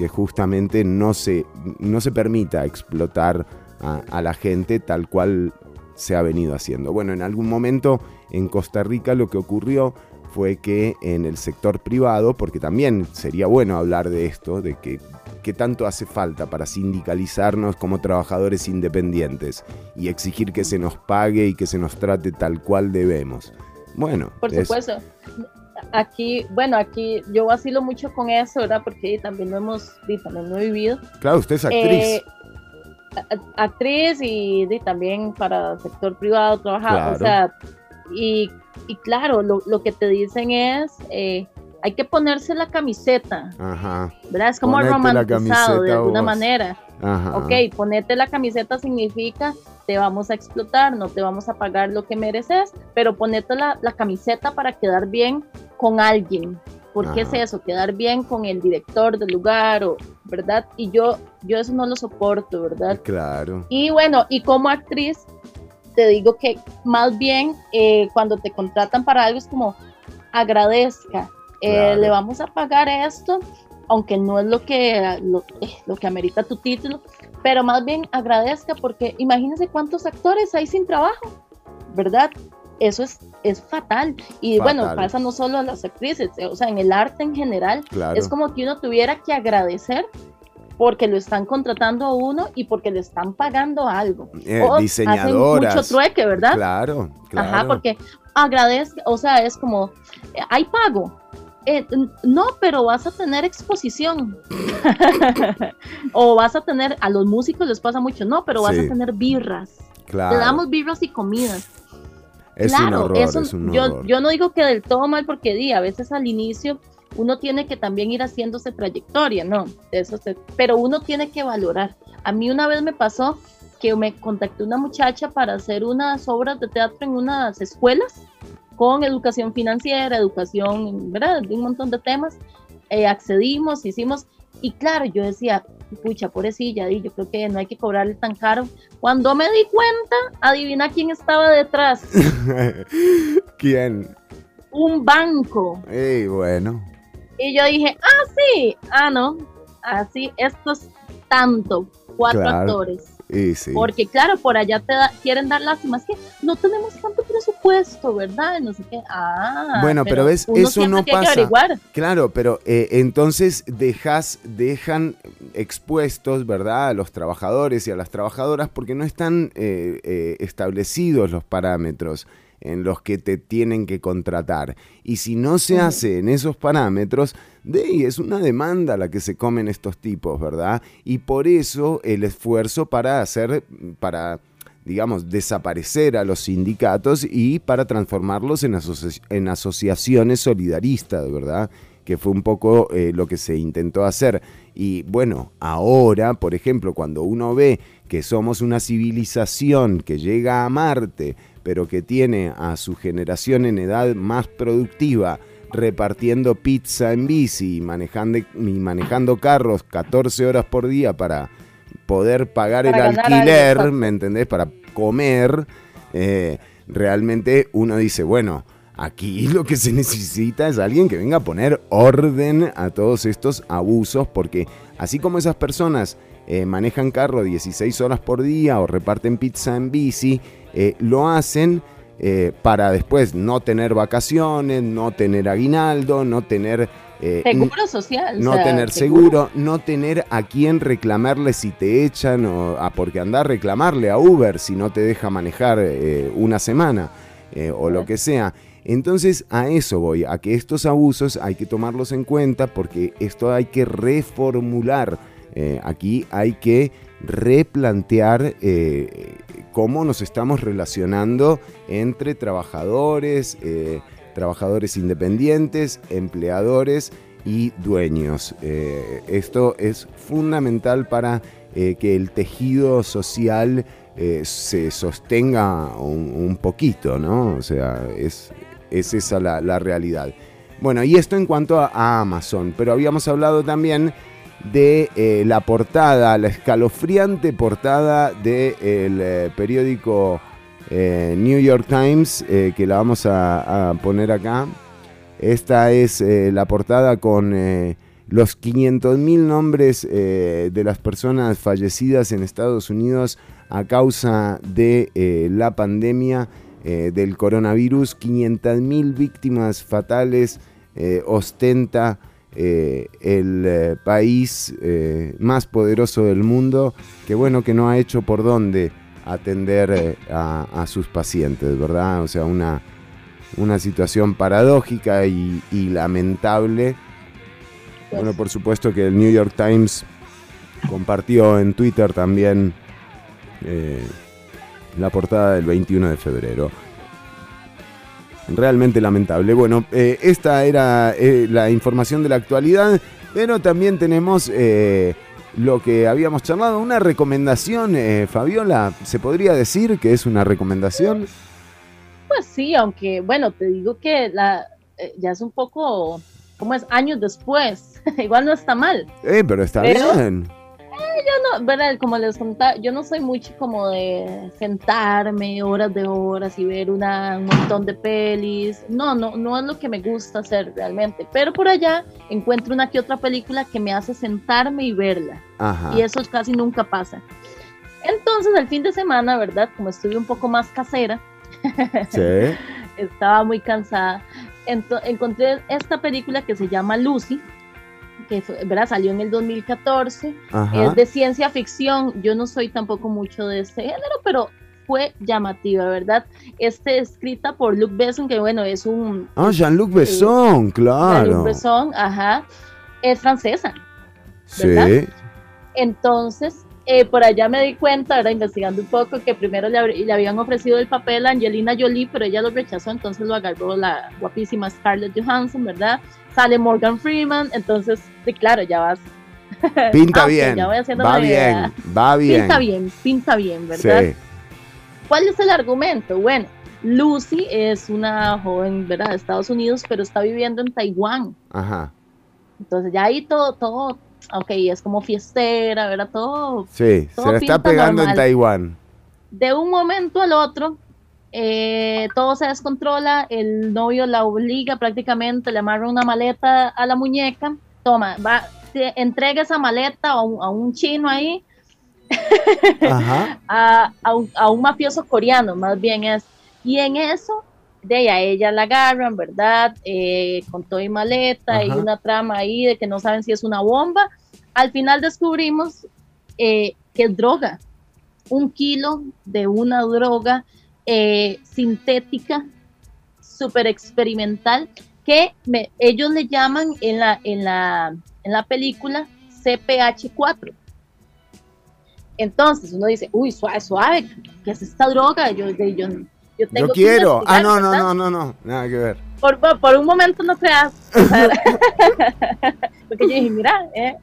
que justamente no se, no se permita explotar a, a la gente tal cual se ha venido haciendo. Bueno, en algún momento en Costa Rica lo que ocurrió fue que en el sector privado, porque también sería bueno hablar de esto, de que qué tanto hace falta para sindicalizarnos como trabajadores independientes y exigir que se nos pague y que se nos trate tal cual debemos. Bueno, Por es- supuesto. Aquí, bueno, aquí yo vacilo mucho con eso, ¿verdad? Porque también lo hemos, también lo he vivido. claro, usted es actriz. Eh, actriz y, y también para sector privado trabajar, Claro. o sea, y, y claro, lo, lo que te dicen es, eh, hay que ponerse la camiseta, Ajá. ¿verdad? Es como Ponete romantizado de alguna vos. manera. Ajá. Ok, ponerte la camiseta significa te vamos a explotar, no te vamos a pagar lo que mereces, pero ponete la, la camiseta para quedar bien con alguien. ¿Por qué es eso? Quedar bien con el director del lugar, o, ¿verdad? Y yo, yo eso no lo soporto, ¿verdad? Claro. Y bueno, y como actriz, te digo que más bien eh, cuando te contratan para algo es como agradezca, eh, Claro. le vamos a pagar esto, aunque no es lo que, lo, eh, lo que amerita tu título, pero más bien agradezca porque imagínense cuántos actores hay sin trabajo, ¿verdad? Eso es, es fatal. Y bueno, pasa no solo a las actrices, eh, o sea, en el arte en general, Claro. es como que uno tuviera que agradecer porque lo están contratando a uno y porque le están pagando algo. Eh, O hacen mucho trueque, ¿verdad? Claro, claro. Ajá, porque agradezca, o sea, es como, eh, hay pago. Eh, no, pero vas a tener exposición. o vas a tener, a los músicos les pasa mucho, no, pero vas Sí. a tener birras. Claro. Te damos birras y comidas. Es un claro, horror, eso es un yo, horror. yo no digo que del todo mal porque di, a veces al inicio uno tiene que también ir haciéndose trayectoria, ¿no? Eso se- pero uno tiene que valorar. A mí una vez me pasó que me contactó una muchacha para hacer unas obras de teatro en unas escuelas con educación financiera, educación, ¿verdad? De un montón de temas. Eh, accedimos, hicimos, y claro, yo decía, pucha, pobrecilla, di, yo creo que no hay que cobrarle tan caro. Cuando me di cuenta, adivina quién estaba detrás. ¿Quién? Un banco. Ey, bueno. Y yo dije, ah, sí, ah, no. así, esto es tanto, cuatro Claro. actores. Sí. Porque claro, por allá te da- quieren dar lástima, es que no tenemos tanto presupuesto, ¿verdad? No sé qué. Ah, Bueno, pero, ves, eso no que pasa. averiguar. Claro, pero eh, entonces dejas, dejan expuestos, ¿verdad?, a los trabajadores y a las trabajadoras porque no están eh, eh, establecidos los parámetros en los que te tienen que contratar. Y si no se hace en esos parámetros, de es una demanda la que se comen estos tipos, ¿verdad? Y por eso el esfuerzo para hacer, para digamos, desaparecer a los sindicatos y para transformarlos en, asoci- en asociaciones solidaristas, ¿verdad? Que fue un poco eh, lo que se intentó hacer. Y bueno, ahora, por ejemplo, cuando uno ve que somos una civilización que llega a Marte, pero que tiene a su generación en edad más productiva, repartiendo pizza en bici y manejando, y manejando carros 14 horas por día para poder pagar Para el algo, alquiler. ¿me entendés? Para comer, eh, realmente uno dice, bueno, aquí lo que se necesita es alguien que venga a poner orden a todos estos abusos, porque así como esas personas eh, manejan carro 16 horas por día o reparten pizza en bici, eh, lo hacen eh, para después no tener vacaciones, no tener aguinaldo, no tener... eh, Seguro social. o no sea, tener seguro, no tener a quién reclamarle si te echan o a porque andar a reclamarle a Uber si no te deja manejar una semana o lo que sea. Entonces a eso voy, a que estos abusos hay que tomarlos en cuenta porque esto hay que reformular. Eh, aquí hay que replantear eh, cómo nos estamos relacionando entre trabajadores, eh, trabajadores independientes, empleadores y dueños. Eh, esto es fundamental para que el tejido social se sostenga un, poquito, ¿no? O sea, es, es esa la, la realidad. Bueno, y esto en cuanto a Amazon, pero habíamos hablado también de eh, la portada, la escalofriante portada del periódico eh, New York Times, eh, que la vamos a, a poner acá. Esta es eh, la portada con eh, los 500.000 nombres eh, de las personas fallecidas en Estados Unidos a causa de eh, la pandemia eh, del coronavirus. 500.000 víctimas fatales eh, ostenta eh, el eh, país eh, más poderoso del mundo, que bueno que no ha hecho por dónde atender a, sus pacientes, ¿verdad? O sea, una, una situación paradójica y, y lamentable. Bueno, por supuesto que el New York Times compartió en Twitter también la portada del 21 de febrero. Realmente lamentable. Bueno, eh, esta era eh, la información de la actualidad, pero también tenemos eh, lo que habíamos charlado, una recomendación, eh, Fabiola, ¿se podría decir que es una recomendación? Pues sí, aunque bueno, te digo que la, eh, ya es un poco, ¿cómo es? Años después. Igual no está mal. Eh, pero está Pero- bien. Eh, yo no, ¿verdad? Como les contaba, yo no soy mucho como de sentarme horas de horas y ver una, un montón de pelis. No, no, no es lo que me gusta hacer realmente. Pero por allá encuentro una que otra película que me hace sentarme y verla. Ajá. Y eso casi nunca pasa. Entonces, el fin de semana, ¿verdad? Como estuve un poco más casera, Sí. estaba muy cansada. Ento- encontré esta película que se llama Lucy, que fue- ¿verdad? salió en el 2014. Ajá. Es de ciencia ficción. Yo no soy tampoco mucho de este género, pero fue llamativa, ¿verdad? Este escrita por Luc Besson, que bueno, es un... Ah, Jean-Luc Besson, Luc claro. Besson, ajá, es francesa. Sí. Entonces, eh, por allá me di cuenta, ¿verdad? investigando un poco, que primero le, le habían ofrecido el papel a Angelina Jolie, pero ella lo rechazó, entonces lo agarró la guapísima Scarlett Johansson, ¿verdad? Sale Morgan Freeman, entonces, sí, claro, ya vas. Pinta Ah, bien, ya voy haciendo va idea. bien, va bien. Pinta bien, pinta bien, ¿verdad? Sí. ¿Cuál es el argumento? Bueno, Lucy es una joven, ¿verdad? De Estados Unidos, pero está viviendo en Taiwán. Ajá. Entonces ya ahí todo, todo, ok, es como fiestera, ¿verdad? Todo. Sí, todo se la está pegando en. Taiwán. De un momento al otro, eh, todo se descontrola, el novio la obliga prácticamente, le amarra una maleta a la muñeca, toma, va, te- entrega esa maleta a un, a un chino ahí, Ajá. a, a un, a un mafioso coreano, más bien es. Y en eso, de ahí a ella la agarran, ¿verdad? Eh, con todo y maleta y Ajá. una trama ahí de que no saben si es una bomba. Al final descubrimos eh, que es droga. Un kilo de una droga eh, sintética, súper experimental, que me- ellos le llaman en la, en la, en la película CPH4. Entonces uno dice, uy, suave, suave, ¿qué es esta droga? Yo, de- yo, yo, tengo Yo que quiero. Ah, no, no, ¿verdad? no, no, no. Nada que ver. Por, por, por un momento no creas. Porque yo dije, mira, eh.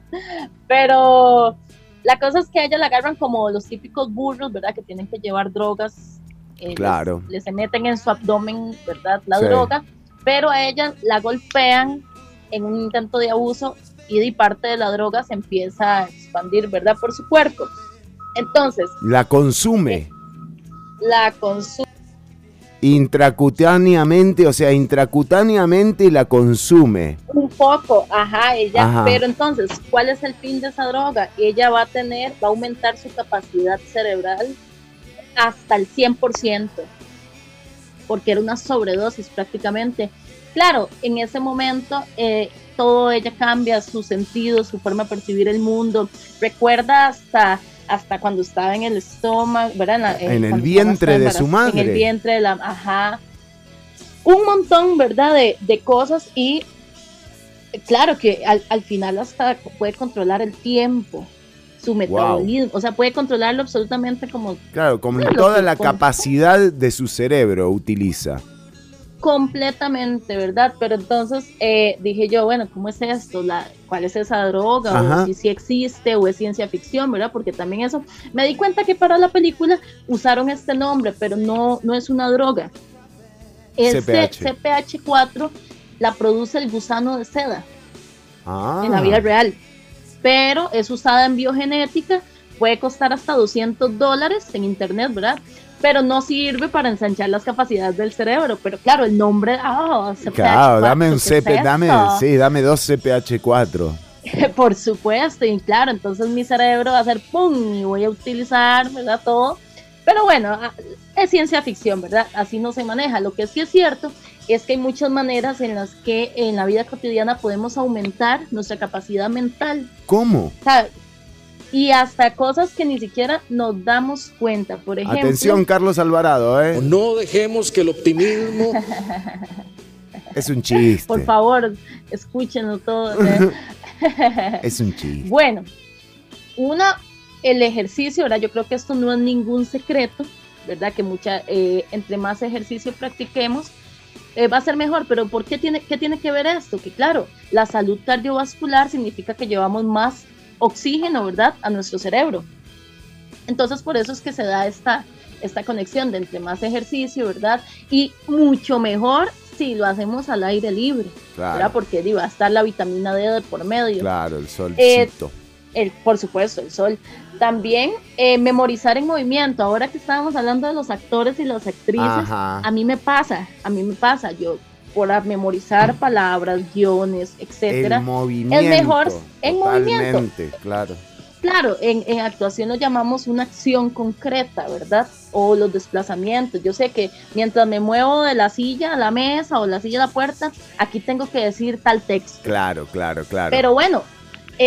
Pero la cosa es que a ella la agarran como los típicos burros, ¿verdad? Que tienen que llevar drogas. Eh, les- Claro. Les, se meten en su abdomen, ¿verdad? La Sí. droga. Pero a ella la golpean en un intento de abuso y de parte de la droga se empieza a expandir, ¿verdad? Por su cuerpo. Entonces, La consume la consume. intracutáneamente, o sea, intracutáneamente la consume. Un poco, ajá, ella, Ajá. pero entonces, ¿cuál es el fin de esa droga? Ella va a tener, va a aumentar su capacidad cerebral hasta el 100%, porque era una sobredosis prácticamente. Claro, en ese momento eh, todo ella cambia, su sentido, su forma de percibir el mundo. Recuerda hasta, hasta cuando estaba en el estómago, ¿verdad? En, la- En el vientre de su embarazada, En madre. el vientre de la, ajá. Un montón, ¿verdad? De, de cosas y eh, claro que al, al final hasta puede controlar el tiempo, su metabolismo, o sea, puede controlarlo absolutamente como Claro, como Claro, toda la capacidad de su cerebro utiliza. completamente, ¿verdad? Pero entonces eh, dije yo, bueno, ¿cómo es esto? La, ¿Cuál es esa droga? Ajá. O si existe o es ciencia ficción, ¿verdad? Porque también eso, me di cuenta que para la película usaron este nombre, pero no, no es una droga. Este CPH. CPH4 la produce el gusano de seda. Ah. en la vida real. Pero es usada en biogenética, puede costar hasta 200 dólares en internet, ¿verdad? Pero no sirve para ensanchar las capacidades del cerebro. Pero claro, el nombre, ah, CPH4, Claro, dame un ¿qué es CP, dame, sí, dame dos CPH4. Por supuesto, y claro, entonces mi cerebro va a hacer pum y voy a utilizar, ¿verdad? Todo. Pero bueno, ah, es ciencia ficción, ¿verdad? Así no se maneja. Lo que sí es cierto es que hay muchas maneras en las que en la vida cotidiana podemos aumentar nuestra capacidad mental. ¿Cómo? ¿sabe? Y hasta cosas que ni siquiera nos damos cuenta. Por ejemplo, Atención, Carlos Alvarado, ¿eh? No dejemos que el optimismo Es un chiste. por favor, escúchenlo todo. ¿eh? Es un chiste. Bueno, una, el ejercicio, ¿verdad? Yo creo que esto no es ningún secreto, ¿verdad? Que mucha, eh, entre más ejercicio practiquemos, eh, va a ser mejor. Pero ¿por qué tiene, qué tiene que ver esto? Que claro, la salud cardiovascular significa que llevamos más oxígeno, ¿verdad? A nuestro cerebro. Entonces, por eso es que se da esta, esta conexión de entre más ejercicio, ¿verdad? Y mucho mejor si lo hacemos al aire libre, Claro. ¿verdad? Porque va a estar la vitamina D de por medio. Claro, el Eh, solcito. El, por supuesto, el sol. También eh, memorizar en movimiento. Ahora que estábamos hablando de los actores y las actrices, Ajá. a mí me pasa, a mí me pasa. Yo, por memorizar palabras, guiones, etcétera, el movimiento. es mejor en movimiento. Claro. Claro, en, en actuación lo llamamos una acción concreta, ¿verdad? O los desplazamientos. Yo sé que mientras me muevo de la silla a la mesa o la silla a la puerta, aquí tengo que decir tal texto. Claro, claro, claro. Pero bueno,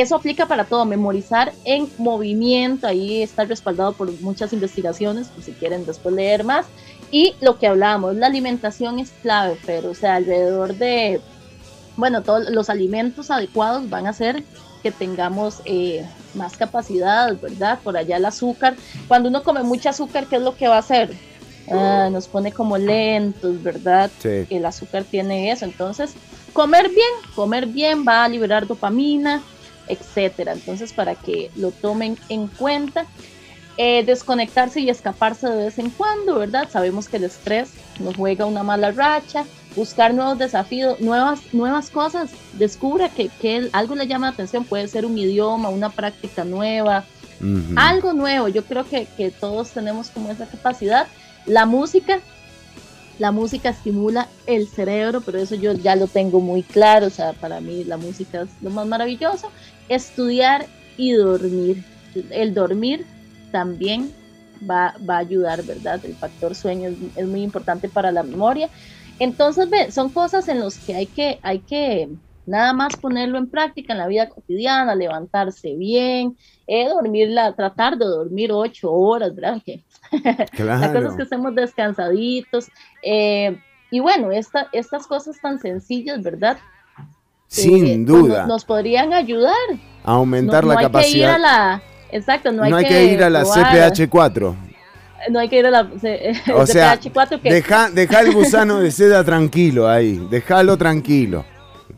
eso aplica para todo, memorizar en movimiento, ahí está respaldado por muchas investigaciones, por si quieren después leer más. Y lo que hablábamos, la alimentación es clave, pero o sea, alrededor de, bueno, todos los alimentos adecuados van a hacer que tengamos eh, más capacidad, ¿verdad? Por allá el azúcar. Cuando uno come mucho azúcar, ¿qué es lo que va a hacer? Ah, nos pone como lentos, ¿verdad? Sí. El azúcar tiene eso. Entonces, comer bien, comer bien va a liberar dopamina, etcétera. Entonces, para que lo tomen en cuenta, eh, desconectarse y escaparse de vez en cuando, ¿verdad? Sabemos que el estrés nos juega una mala racha, buscar nuevos desafíos, nuevas, nuevas cosas, descubra que, que algo le llama la atención, puede ser un idioma, una práctica nueva, algo nuevo. Yo creo que, que todos tenemos como esa capacidad. La música la música estimula el cerebro, pero eso yo ya lo tengo muy claro, o sea, para mí la música es lo más maravilloso. Estudiar y dormir. El dormir también va, va a ayudar, ¿verdad? El factor sueño es, es muy importante para la memoria. Entonces, ve, son cosas en las que hay que, hay que nada más ponerlo en práctica en la vida cotidiana, levantarse bien, eh, dormirla, tratar de dormir ocho horas, ¿verdad? Que, La cosa es que estemos descansaditos. eh, y bueno, esta, estas cosas tan sencillas, ¿verdad? Sin Eh, pues, duda. nos, nos podrían ayudar. A aumentar no, la no hay que ir a capacidad. la. Exacto, no hay, no hay que ir a la probar, CPH4. No hay que ir a la C- O sea, CPH4 que deja, deja el gusano de seda tranquilo ahí. Déjalo tranquilo.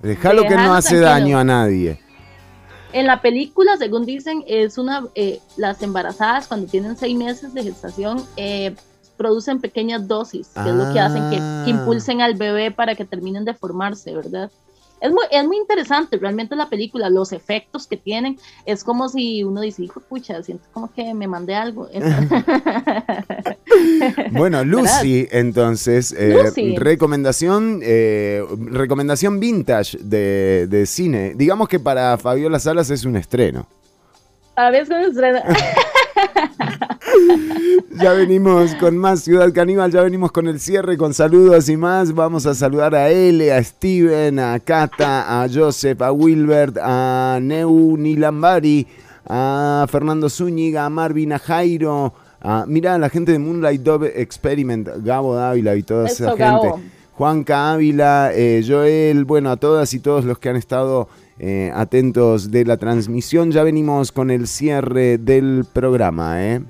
Déjalo que no hace tranquilo. daño a nadie. En la película, según dicen, es una eh, las embarazadas cuando tienen seis meses de gestación eh, producen pequeñas dosis, que es lo que hacen que, Ah. que impulsen al bebé para que terminen de formarse, ¿verdad? Es muy, es muy interesante realmente la película, los efectos que tienen, es como si uno dice, hijo pucha, siento como que me mandé algo. Bueno, Lucy, entonces, eh, Lucy. recomendación eh, recomendación vintage de, de cine. Digamos que para Fabiola Salas es un estreno. A veces cuando estrena- Ya venimos con más Ciudad Caníbal, ya venimos con el cierre, con saludos y más. Vamos a saludar a L, a Steven, a Cata, a Joseph, a Wilbert, a Neu Nilambari, a Fernando Zúñiga, a Marvin, a Jairo. A, mirá, la gente de Moonlight Dove Experiment, Gabo Dávila y toda esa gente. Gabo. Juanca Ávila, eh, Joel, bueno, a todas y todos los que han estado eh, atentos de la transmisión. Ya venimos con el cierre del programa, ¿eh?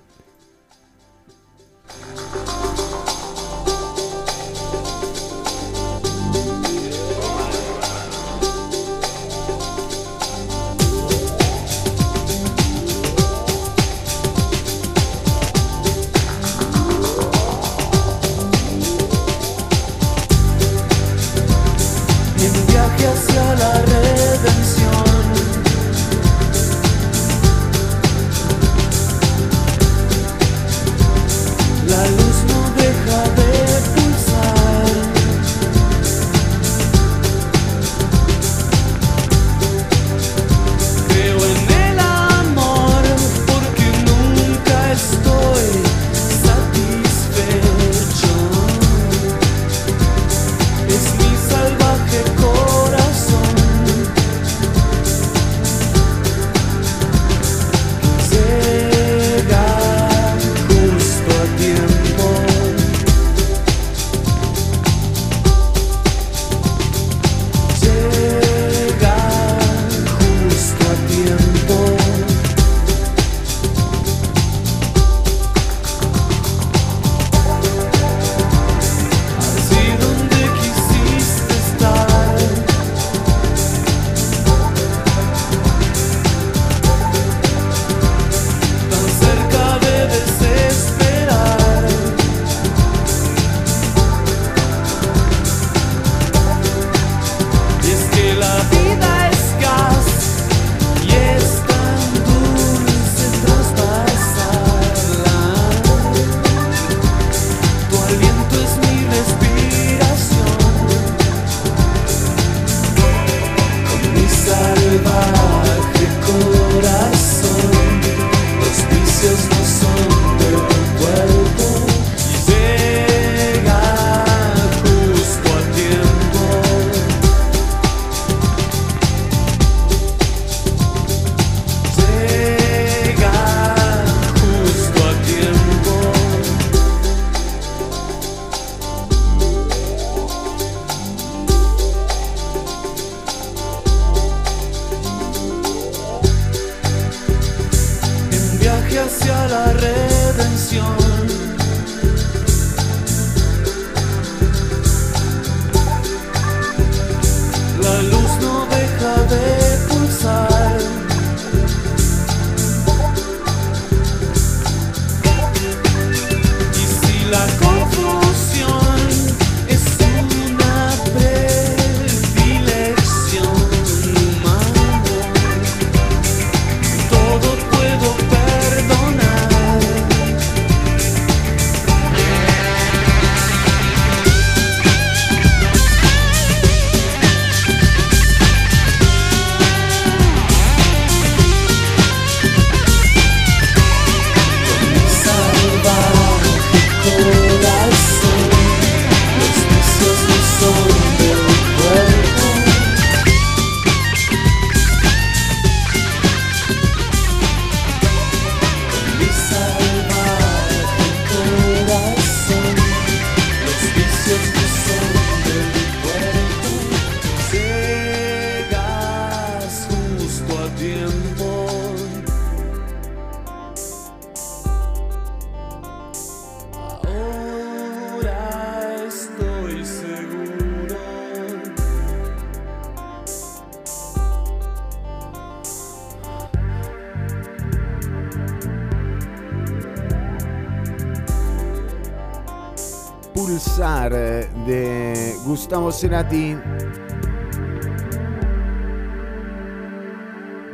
Gustavo Cerati.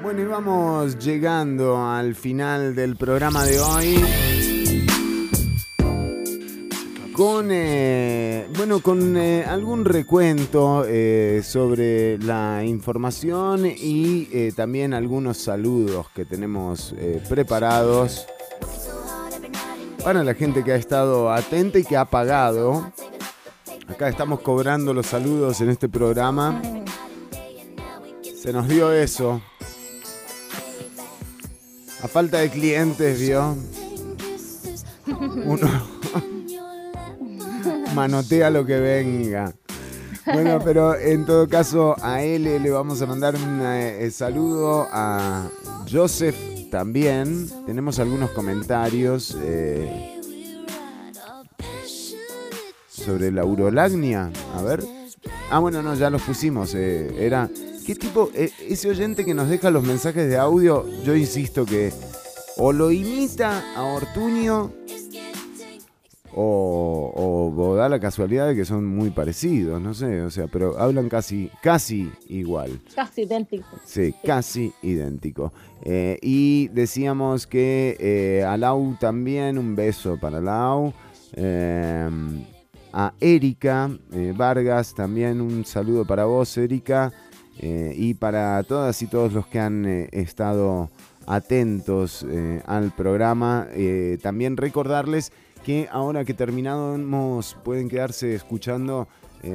Bueno, y vamos llegando al final del programa de hoy. Con, eh, bueno, con eh, algún recuento eh, sobre la información y también algunos saludos que tenemos preparados para la gente que ha estado atenta y que ha pagado. Acá estamos cobrando los saludos en este programa. Se nos dio eso. A falta de clientes, vio. Uno manotea lo que venga. Bueno, pero en todo caso a él le vamos a mandar un eh, saludo a Joseph también. Tenemos algunos comentarios eh, sobre la urolagnia. A ver. Ah, bueno, no, ya los pusimos. eh, era. ¿Qué tipo? eh, ese oyente que nos deja los mensajes de audio, yo insisto que o lo imita a Ortuño o, o- o da la casualidad de que son muy parecidos, no sé, o sea, pero hablan casi, casi igual. Casi idéntico. Sí, casi idéntico. Eh, y decíamos que eh, a Lau también, un beso para Lau. Eh, a Erika eh, Vargas también un saludo para vos, Erika. Eh, y para todas y todos los que han eh, estado atentos al programa. También recordarles que ahora que terminamos pueden quedarse escuchando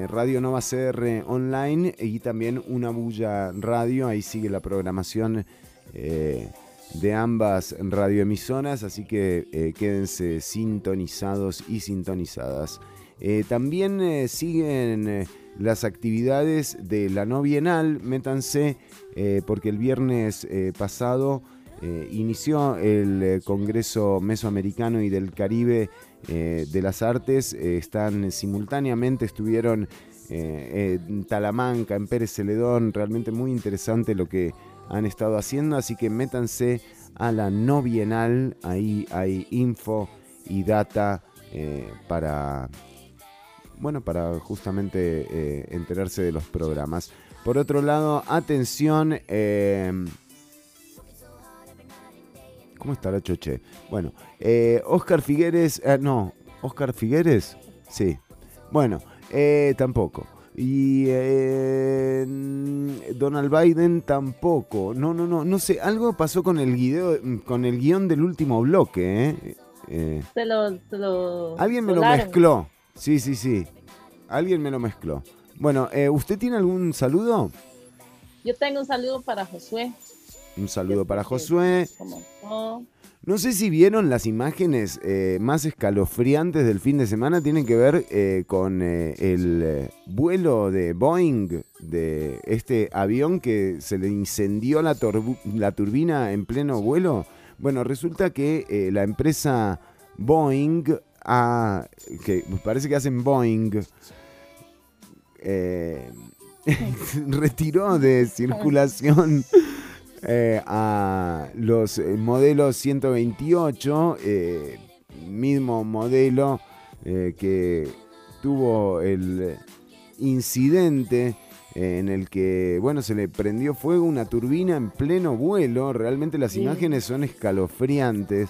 Radio Nova CR online y también Una Bulla Radio. Ahí sigue la programación de ambas radioemisoras, así que quédense sintonizados y sintonizadas. Eh, también eh, siguen eh, las actividades de la no bienal, métanse, porque el viernes pasado inició el Congreso Mesoamericano y del Caribe de las Artes. Están simultáneamente, estuvieron en Talamanca, en Pérez Celedón. Realmente muy interesante lo que han estado haciendo. Así que métanse a la no bienal. Ahí hay info y data para, bueno, para justamente eh, enterarse de los programas. Por otro lado, atención. eh, ¿Cómo estará Choche? Bueno, eh, Oscar Figueres. eh, no, Oscar Figueres. Sí. Bueno, eh, tampoco. Y eh, Donald Biden tampoco. No, no, no. No sé. Algo pasó con el guido- con el guion del último bloque, ¿eh? Eh, Se lo, se lo Alguien me lo mezcló. Sí, sí, sí. Alguien me lo mezcló. Bueno, eh, ¿usted tiene algún saludo? Yo tengo un saludo para Josué. Un saludo para Josué. No, sé si vieron las imágenes eh, más escalofriantes del fin de semana. Tienen que ver eh, con eh, el vuelo de Boeing, de este avión que se le incendió la, turbina en pleno vuelo. Bueno, resulta que la empresa Boeing, ha- que parece que hacen Boeing, eh, retiró de circulación eh, a los eh, modelos 128, eh, mismo modelo que tuvo el incidente en el que, bueno, se le prendió fuego una turbina en pleno vuelo. Realmente las Sí. imágenes son escalofriantes.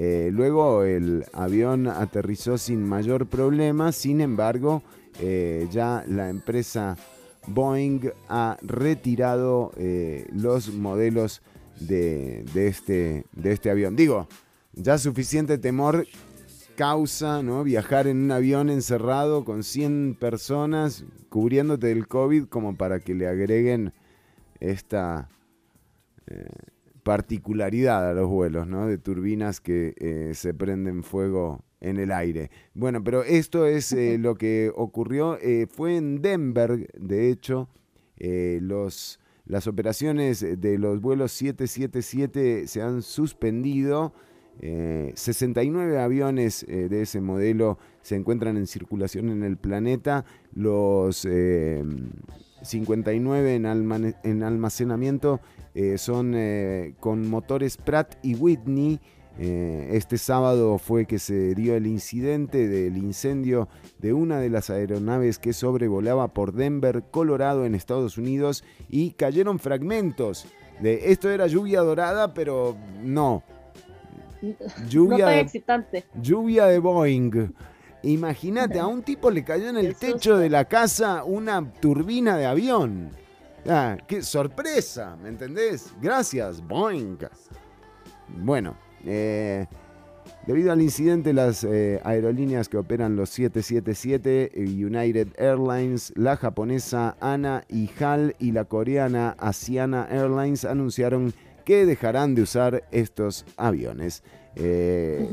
Eh, luego el avión aterrizó sin mayor problema, sin embargo, eh, ya la empresa Boeing ha retirado eh, los modelos de, de este, de este avión. Digo, ya suficiente temor causa ¿no? viajar en un avión encerrado con 100 personas cubriéndote del COVID como para que le agreguen esta particularidad a los vuelos, ¿no? De turbinas que eh, se prenden fuego en el aire. Bueno, pero esto es eh, lo que ocurrió. eh, fue en Denver, de hecho, los, las operaciones de los vuelos 777 se han suspendido. Eh, 69 aviones de ese modelo se encuentran en circulación en el planeta. Los eh, 59 en, almane- en almacenamiento eh, son eh, con motores Pratt y Whitney. Eh, este sábado fue que se dio el incidente del incendio de una de las aeronaves que sobrevolaba por Denver, Colorado, en Estados Unidos, y cayeron fragmentos. De, esto era lluvia dorada, pero no. Lluvia no de- excitante. Lluvia de Boeing. Imagínate, a un tipo le cayó en el techo de la casa una turbina de avión. Ah, qué sorpresa, ¿me entendés? Gracias, Boeing. Bueno, eh, debido al incidente, las eh, aerolíneas que operan los 777, eh, United Airlines, la japonesa ANA y HAL y la coreana Asiana Airlines anunciaron que dejarán de usar estos aviones. Eh,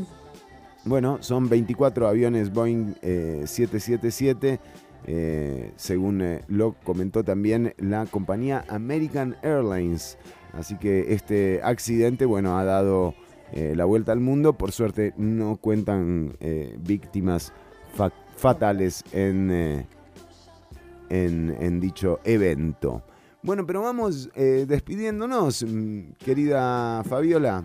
bueno, son 24 aviones Boeing eh, 777, eh, según eh, lo comentó también la compañía American Airlines. Así que este accidente, bueno, ha dado eh, la vuelta al mundo. Por suerte no cuentan eh, víctimas fa- fatales en, en, dicho evento. Bueno, pero vamos despidiéndonos, mm, querida Fabiola.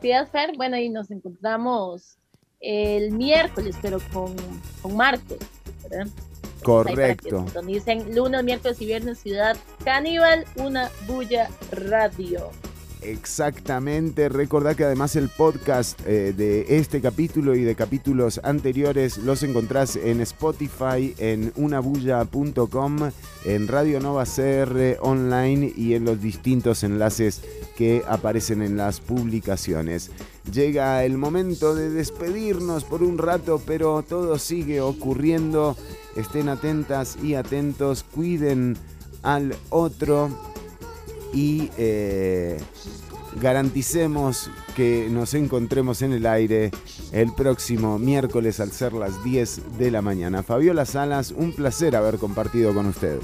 Fer. Bueno, y nos encontramos el miércoles, pero con, con Correcto. sintonicen lunes, miércoles y viernes Ciudad Caníbal, una bulla radio. Exactamente, recordad que además el podcast eh, de este capítulo y de capítulos anteriores los encontrás en Spotify, en unabulla.com, en Radio Nova CR online y en los distintos enlaces que aparecen en las publicaciones. Llega el momento de despedirnos por un rato, pero todo sigue ocurriendo. Estén atentas y atentos, cuiden al otro y eh, garanticemos que nos encontremos en el aire el próximo miércoles al ser las 10 de la mañana. Fabiola Salas, un placer haber compartido con usted.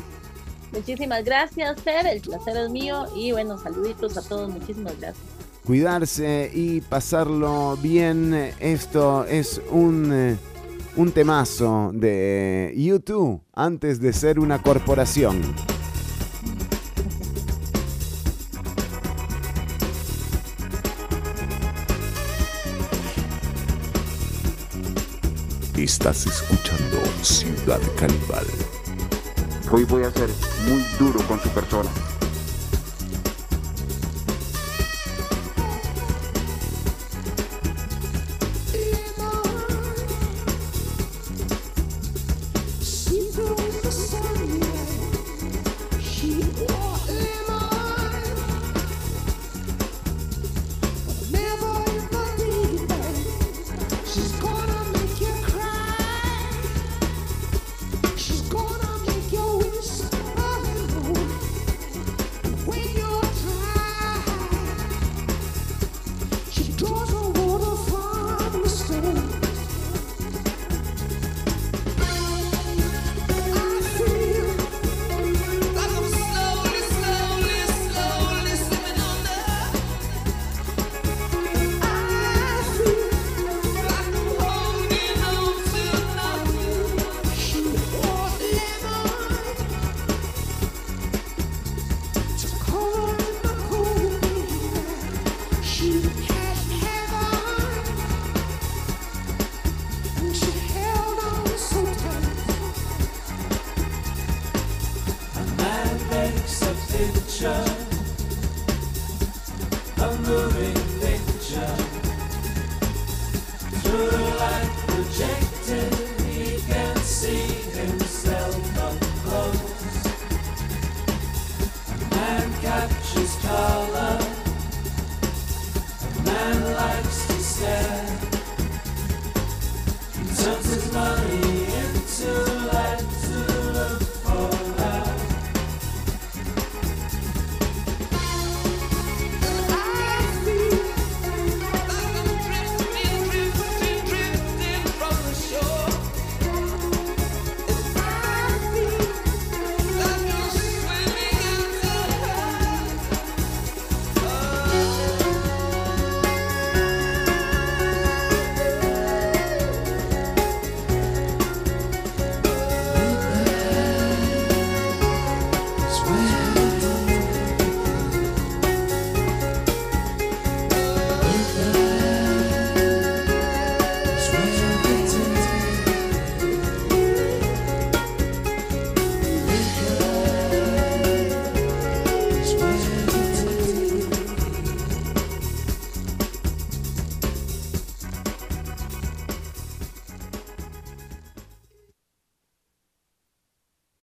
Muchísimas gracias, Fer. El placer es mío. Y bueno, saluditos a todos. Muchísimas gracias. Cuidarse y pasarlo bien. Esto es un, eh, un temazo de YouTube antes de ser una corporación. Estás escuchando Ciudad Caníbal. Hoy voy a ser muy duro con su persona.